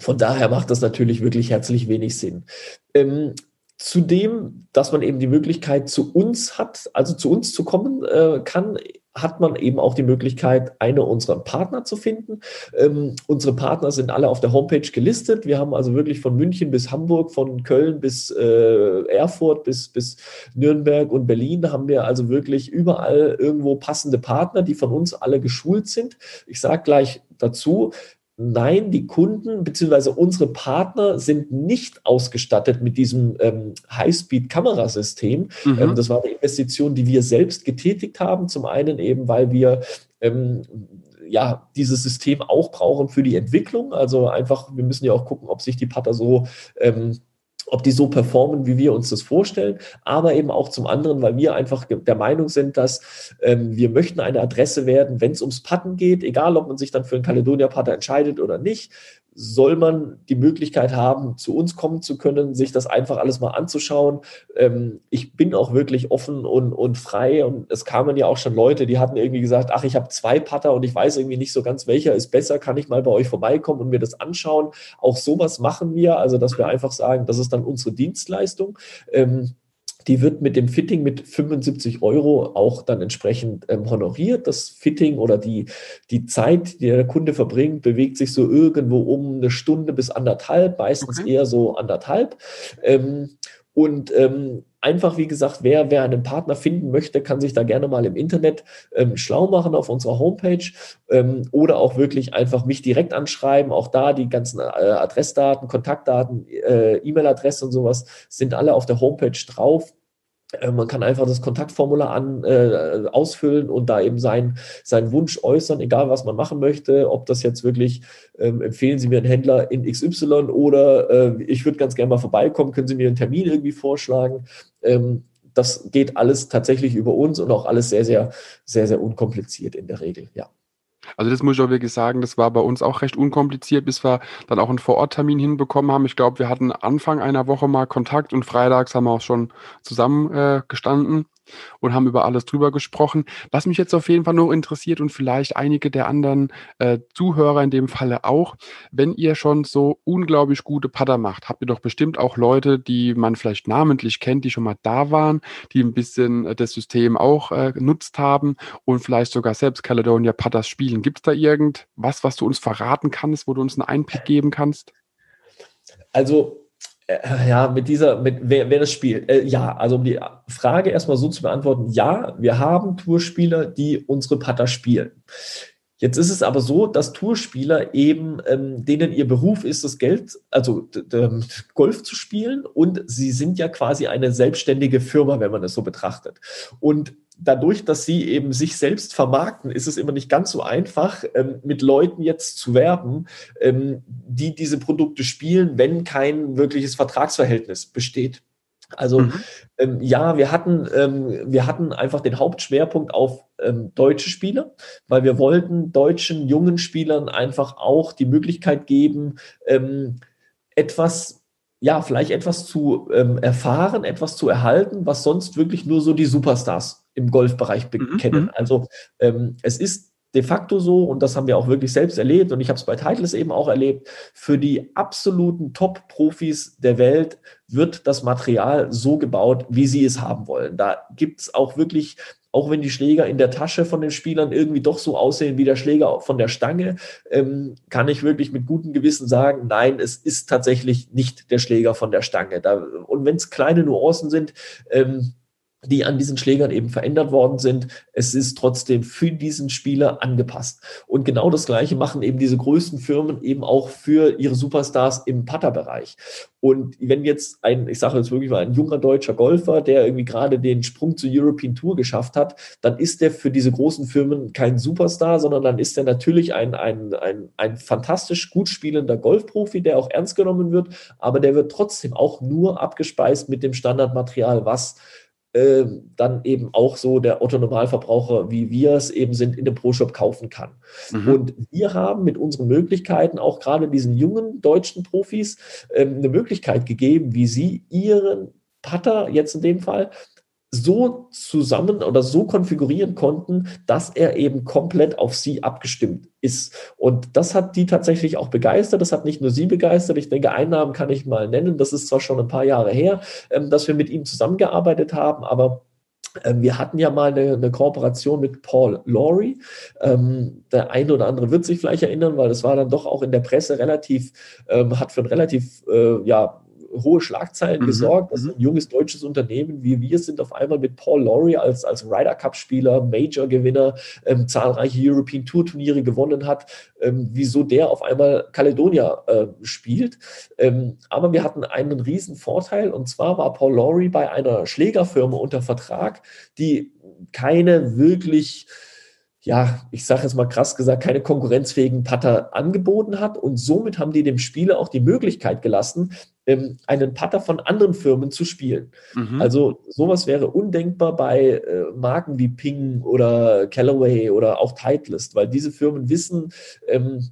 von daher macht das natürlich wirklich herzlich wenig Sinn. Ähm, Zudem, dass man eben die Möglichkeit zu uns hat, also zu uns zu kommen äh, kann, hat man eben auch die Möglichkeit, eine unserer Partner zu finden. Ähm, unsere Partner sind alle auf der Homepage gelistet. Wir haben also wirklich von München bis Hamburg, von Köln bis äh, Erfurt bis, bis Nürnberg und Berlin haben wir also wirklich überall irgendwo passende Partner, die von uns alle geschult sind. Ich sage gleich dazu, Nein, die Kunden bzw. unsere Partner sind nicht ausgestattet mit diesem ähm, High-Speed-Kamerasystem. Mhm. Ähm, das war eine Investition, die wir selbst getätigt haben. Zum einen eben, weil wir ähm, ja, dieses System auch brauchen für die Entwicklung. Also einfach, wir müssen ja auch gucken, ob sich die Patter so ähm, ob die so performen, wie wir uns das vorstellen, aber eben auch zum anderen, weil wir einfach der Meinung sind, dass ähm, wir möchten eine Adresse werden, wenn es ums Patten geht, egal ob man sich dann für einen Caledonia-Patter entscheidet oder nicht, soll man die Möglichkeit haben, zu uns kommen zu können, sich das einfach alles mal anzuschauen. Ähm, ich bin auch wirklich offen und, und frei und es kamen ja auch schon Leute, die hatten irgendwie gesagt, ach, ich habe zwei Putter und ich weiß irgendwie nicht so ganz, welcher ist besser, kann ich mal bei euch vorbeikommen und mir das anschauen. Auch sowas machen wir, also dass wir einfach sagen, das ist dann unsere Dienstleistung. Ähm, die wird mit dem Fitting mit 75 Euro auch dann entsprechend ähm, honoriert. Das Fitting oder die, die Zeit, die der Kunde verbringt, bewegt sich so irgendwo um eine Stunde bis anderthalb, meistens okay. eher so anderthalb. Ähm, und ähm, einfach, wie gesagt, wer, wer einen Partner finden möchte, kann sich da gerne mal im Internet ähm, schlau machen auf unserer Homepage ähm, oder auch wirklich einfach mich direkt anschreiben. Auch da die ganzen äh, Adressdaten, Kontaktdaten, äh, E-Mail-Adresse und sowas sind alle auf der Homepage drauf. Äh, man kann einfach das Kontaktformular an, äh, ausfüllen und da eben sein, seinen Wunsch äußern, egal was man machen möchte, ob das jetzt wirklich, ähm, empfehlen Sie mir einen Händler in XY oder äh, ich würde ganz gerne mal vorbeikommen, können Sie mir einen Termin irgendwie vorschlagen. Ähm, das geht alles tatsächlich über uns und auch alles sehr, sehr, sehr, sehr unkompliziert in der Regel, ja. Also das muss ich auch wirklich sagen, das war bei uns auch recht unkompliziert, bis wir dann auch einen Vororttermin hinbekommen haben. Ich glaube, wir hatten Anfang einer Woche mal Kontakt und freitags haben wir auch schon zusammen äh, gestanden und haben über alles drüber gesprochen. Was mich jetzt auf jeden Fall noch interessiert und vielleicht einige der anderen äh, Zuhörer in dem Falle auch, wenn ihr schon so unglaublich gute Putter macht, habt ihr doch bestimmt auch Leute, die man vielleicht namentlich kennt, die schon mal da waren, die ein bisschen äh, das System auch äh, genutzt haben und vielleicht sogar selbst Caledonia Putters spielen. Gibt es da irgendwas, was du uns verraten kannst, wo du uns einen Einblick geben kannst? Also ja, mit dieser, mit wer, wer das spielt. Äh, ja, also um die Frage erstmal so zu beantworten, ja, wir haben Tourspieler, die unsere Putter spielen. Jetzt ist es aber so, dass Tourspieler eben, ähm, denen ihr Beruf ist, das Geld, also Golf zu spielen und sie sind ja quasi eine selbstständige Firma, wenn man es so betrachtet. Und dadurch, dass sie eben sich selbst vermarkten, ist es immer nicht ganz so einfach, ähm, mit Leuten jetzt zu werben, ähm, die diese Produkte spielen, wenn kein wirkliches Vertragsverhältnis besteht. Also mhm. ähm, ja, wir hatten, ähm, wir hatten einfach den Hauptschwerpunkt auf ähm, deutsche Spieler, weil wir wollten deutschen jungen Spielern einfach auch die Möglichkeit geben, ähm, etwas ja, vielleicht etwas zu ähm, erfahren, etwas zu erhalten, was sonst wirklich nur so die Superstars im Golfbereich mhm, kennen. Mhm. Also ähm, es ist de facto so, und das haben wir auch wirklich selbst erlebt, und ich habe es bei Titles eben auch erlebt, für die absoluten Top-Profis der Welt wird das Material so gebaut, wie sie es haben wollen. Da gibt es auch wirklich auch wenn die Schläger in der Tasche von den Spielern irgendwie doch so aussehen wie der Schläger von der Stange, ähm, kann ich wirklich mit gutem Gewissen sagen, nein, es ist tatsächlich nicht der Schläger von der Stange. Da, und wenn es kleine Nuancen sind, ähm, die an diesen Schlägern eben verändert worden sind. Es ist trotzdem für diesen Spieler angepasst. Und genau das Gleiche machen eben diese größten Firmen eben auch für ihre Superstars im Putter-Bereich. Und wenn jetzt ein, ich sage jetzt wirklich mal, ein junger deutscher Golfer, der irgendwie gerade den Sprung zur European Tour geschafft hat, dann ist der für diese großen Firmen kein Superstar, sondern dann ist er natürlich ein, ein, ein, ein fantastisch gut spielender Golfprofi, der auch ernst genommen wird, aber der wird trotzdem auch nur abgespeist mit dem Standardmaterial, was äh, dann eben auch so der Otto-Normalverbraucher, wie wir es eben sind, in dem Pro-Shop kaufen kann. Mhm. Und wir haben mit unseren Möglichkeiten auch gerade diesen jungen deutschen Profis ähm, eine Möglichkeit gegeben, wie sie ihren Putter jetzt in dem Fall so zusammen oder so konfigurieren konnten, dass er eben komplett auf sie abgestimmt ist. Und das hat die tatsächlich auch begeistert. Das hat nicht nur sie begeistert. Ich denke, Einnahmen kann ich mal nennen. Das ist zwar schon ein paar Jahre her, ähm, dass wir mit ihm zusammengearbeitet haben, aber ähm, wir hatten ja mal eine, eine Kooperation mit Paul Laurie. Ähm, der eine oder andere wird sich vielleicht erinnern, weil das war dann doch auch in der Presse relativ, ähm, hat für ein relativ, äh, ja, hohe Schlagzeilen mhm. gesorgt, dass mhm. ein junges deutsches Unternehmen wie wir sind auf einmal mit Paul Laurie als, als Ryder Cup-Spieler, Major-Gewinner, ähm, zahlreiche European Tour-Turniere gewonnen hat, ähm, wieso der auf einmal Caledonia äh, spielt. Ähm, aber wir hatten einen riesen Vorteil und zwar war Paul Laurie bei einer Schlägerfirma unter Vertrag, die keine wirklich ja, ich sage jetzt mal krass gesagt, keine konkurrenzfähigen Putter angeboten hat. Und somit haben die dem Spieler auch die Möglichkeit gelassen, ähm, einen Putter von anderen Firmen zu spielen. Mhm. Also sowas wäre undenkbar bei äh, Marken wie Ping oder Callaway oder auch Titleist, weil diese Firmen wissen, ähm,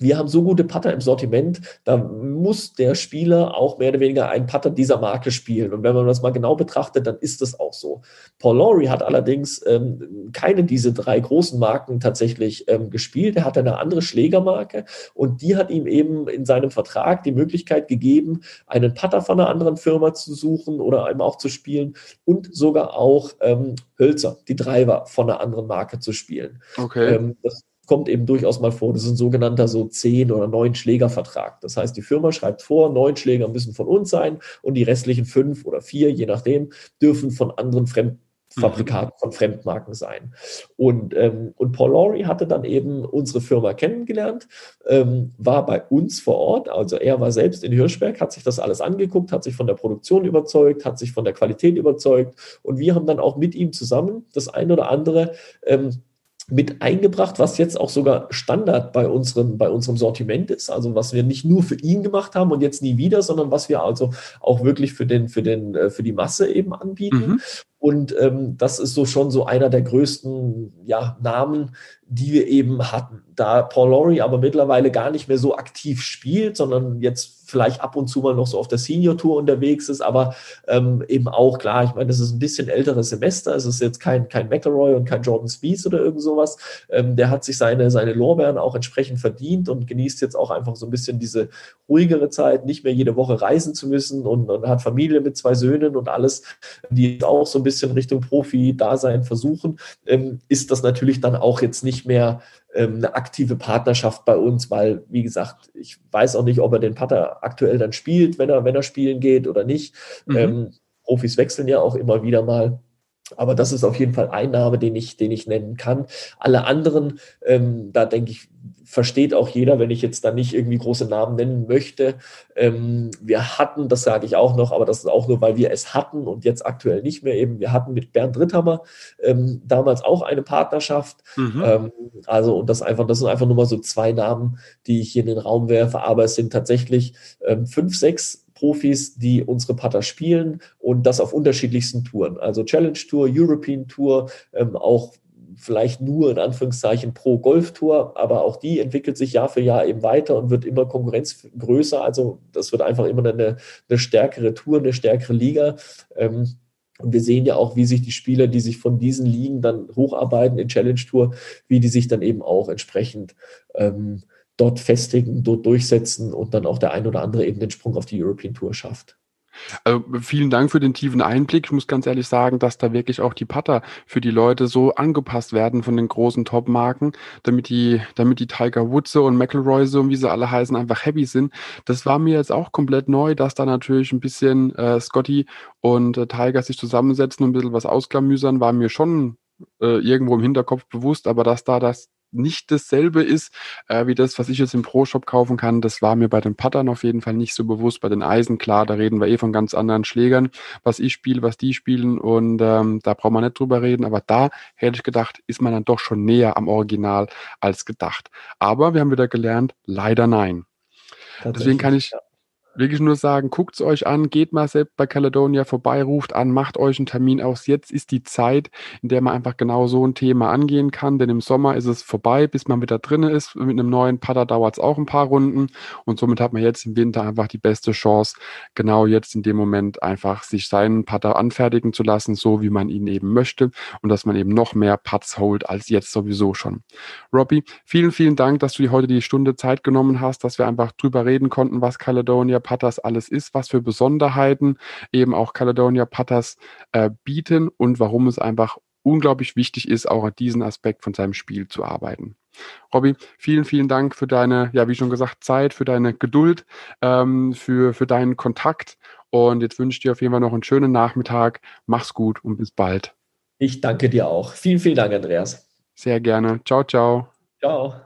wir haben so gute Putter im Sortiment, da muss der Spieler auch mehr oder weniger einen Putter dieser Marke spielen. Und wenn man das mal genau betrachtet, dann ist das auch so. Paul Laurie hat allerdings ähm, keine dieser drei großen Marken tatsächlich ähm, gespielt. Er hatte eine andere Schlägermarke und die hat ihm eben in seinem Vertrag die Möglichkeit gegeben, einen Putter von einer anderen Firma zu suchen oder eben auch zu spielen und sogar auch ähm, Hölzer, die Driver von einer anderen Marke zu spielen. Okay. Ähm, das kommt eben durchaus mal vor. Das ist ein sogenannter so zehn oder neun Schlägervertrag. Das heißt, die Firma schreibt vor, neun Schläger müssen von uns sein und die restlichen fünf oder vier, je nachdem, dürfen von anderen Fremdfabrikaten, mhm. von Fremdmarken sein. Und, ähm, und Paul Laurie hatte dann eben unsere Firma kennengelernt, ähm, war bei uns vor Ort, also er war selbst in Hirschberg, hat sich das alles angeguckt, hat sich von der Produktion überzeugt, hat sich von der Qualität überzeugt und wir haben dann auch mit ihm zusammen das ein oder andere ähm, mit eingebracht, was jetzt auch sogar Standard bei unserem, bei unserem Sortiment ist. Also was wir nicht nur für ihn gemacht haben und jetzt nie wieder, sondern was wir also auch wirklich für den, für den, äh, für die Masse eben anbieten. Mhm. Und ähm, das ist so schon so einer der größten ja, Namen, die wir eben hatten. Da Paul Laurie aber mittlerweile gar nicht mehr so aktiv spielt, sondern jetzt vielleicht ab und zu mal noch so auf der Senior Tour unterwegs ist, aber ähm, eben auch klar, ich meine, das ist ein bisschen älteres Semester, es ist jetzt kein, kein McElroy und kein Jordan Spieth oder irgend sowas. Ähm, der hat sich seine, seine Lorbeeren auch entsprechend verdient und genießt jetzt auch einfach so ein bisschen diese ruhigere Zeit, nicht mehr jede Woche reisen zu müssen und, und hat Familie mit zwei Söhnen und alles, die auch so ein bisschen Richtung Profi-Dasein versuchen, ähm, ist das natürlich dann auch jetzt nicht mehr ähm, eine aktive Partnerschaft bei uns, weil, wie gesagt, ich weiß auch nicht, ob er den Putter aktuell dann spielt, wenn er, wenn er spielen geht oder nicht. Mhm. Ähm, Profis wechseln ja auch immer wieder mal. Aber das ist auf jeden Fall ein Name, den ich, den ich nennen kann. Alle anderen, ähm, da denke ich, versteht auch jeder, wenn ich jetzt da nicht irgendwie große Namen nennen möchte. Ähm, wir hatten, das sage ich auch noch, aber das ist auch nur, weil wir es hatten und jetzt aktuell nicht mehr eben. Wir hatten mit Bernd Ritthammer ähm, damals auch eine Partnerschaft. Mhm. Ähm, also, und das einfach, das sind einfach nur mal so zwei Namen, die ich hier in den Raum werfe, aber es sind tatsächlich ähm, fünf, sechs Profis, die unsere Putter spielen und das auf unterschiedlichsten Touren. Also Challenge Tour, European Tour, ähm, auch vielleicht nur in Anführungszeichen pro Golf-Tour, aber auch die entwickelt sich Jahr für Jahr eben weiter und wird immer Konkurrenz größer. Also das wird einfach immer eine, eine stärkere Tour, eine stärkere Liga. Ähm, und wir sehen ja auch, wie sich die Spieler, die sich von diesen Ligen dann hocharbeiten in Challenge Tour, wie die sich dann eben auch entsprechend ähm, dort festigen, dort durchsetzen und dann auch der ein oder andere eben den Sprung auf die European Tour schafft. Also vielen Dank für den tiefen Einblick. Ich muss ganz ehrlich sagen, dass da wirklich auch die Putter für die Leute so angepasst werden von den großen Top-Marken, damit die, damit die Tiger Woods und McElroy und wie sie alle heißen, einfach happy sind. Das war mir jetzt auch komplett neu, dass da natürlich ein bisschen äh, Scotty und äh, Tiger sich zusammensetzen und ein bisschen was ausklamüsern, war mir schon äh, irgendwo im Hinterkopf bewusst, aber dass da das nicht dasselbe ist äh, wie das, was ich jetzt im Pro-Shop kaufen kann. Das war mir bei den Pattern auf jeden Fall nicht so bewusst. Bei den Eisen, klar, da reden wir eh von ganz anderen Schlägern, was ich spiele, was die spielen und ähm, da braucht man nicht drüber reden. Aber da hätte ich gedacht, ist man dann doch schon näher am Original als gedacht. Aber wir haben wieder gelernt, leider nein. Deswegen kann ich, wirklich nur sagen, guckt es euch an, geht mal selbst bei Caledonia vorbei, ruft an, macht euch einen Termin aus. Jetzt ist die Zeit, in der man einfach genau so ein Thema angehen kann, denn im Sommer ist es vorbei, bis man wieder drin ist. Mit einem neuen Putter dauert es auch ein paar Runden und somit hat man jetzt im Winter einfach die beste Chance, genau jetzt in dem Moment einfach sich seinen Putter anfertigen zu lassen, so wie man ihn eben möchte und dass man eben noch mehr Putts holt als jetzt sowieso schon. Robbie, vielen, vielen Dank, dass du dir heute die Stunde Zeit genommen hast, dass wir einfach drüber reden konnten, was Caledonia Patas alles ist, was für Besonderheiten eben auch Caledonia Patas äh, bieten und warum es einfach unglaublich wichtig ist, auch an diesen Aspekt von seinem Spiel zu arbeiten. Robby, vielen, vielen Dank für deine, ja, wie schon gesagt, Zeit, für deine Geduld, ähm, für, für deinen Kontakt. Und jetzt wünsche ich dir auf jeden Fall noch einen schönen Nachmittag. Mach's gut und bis bald. Ich danke dir auch. Vielen, vielen Dank, Andreas. Sehr gerne. Ciao, ciao. Ciao.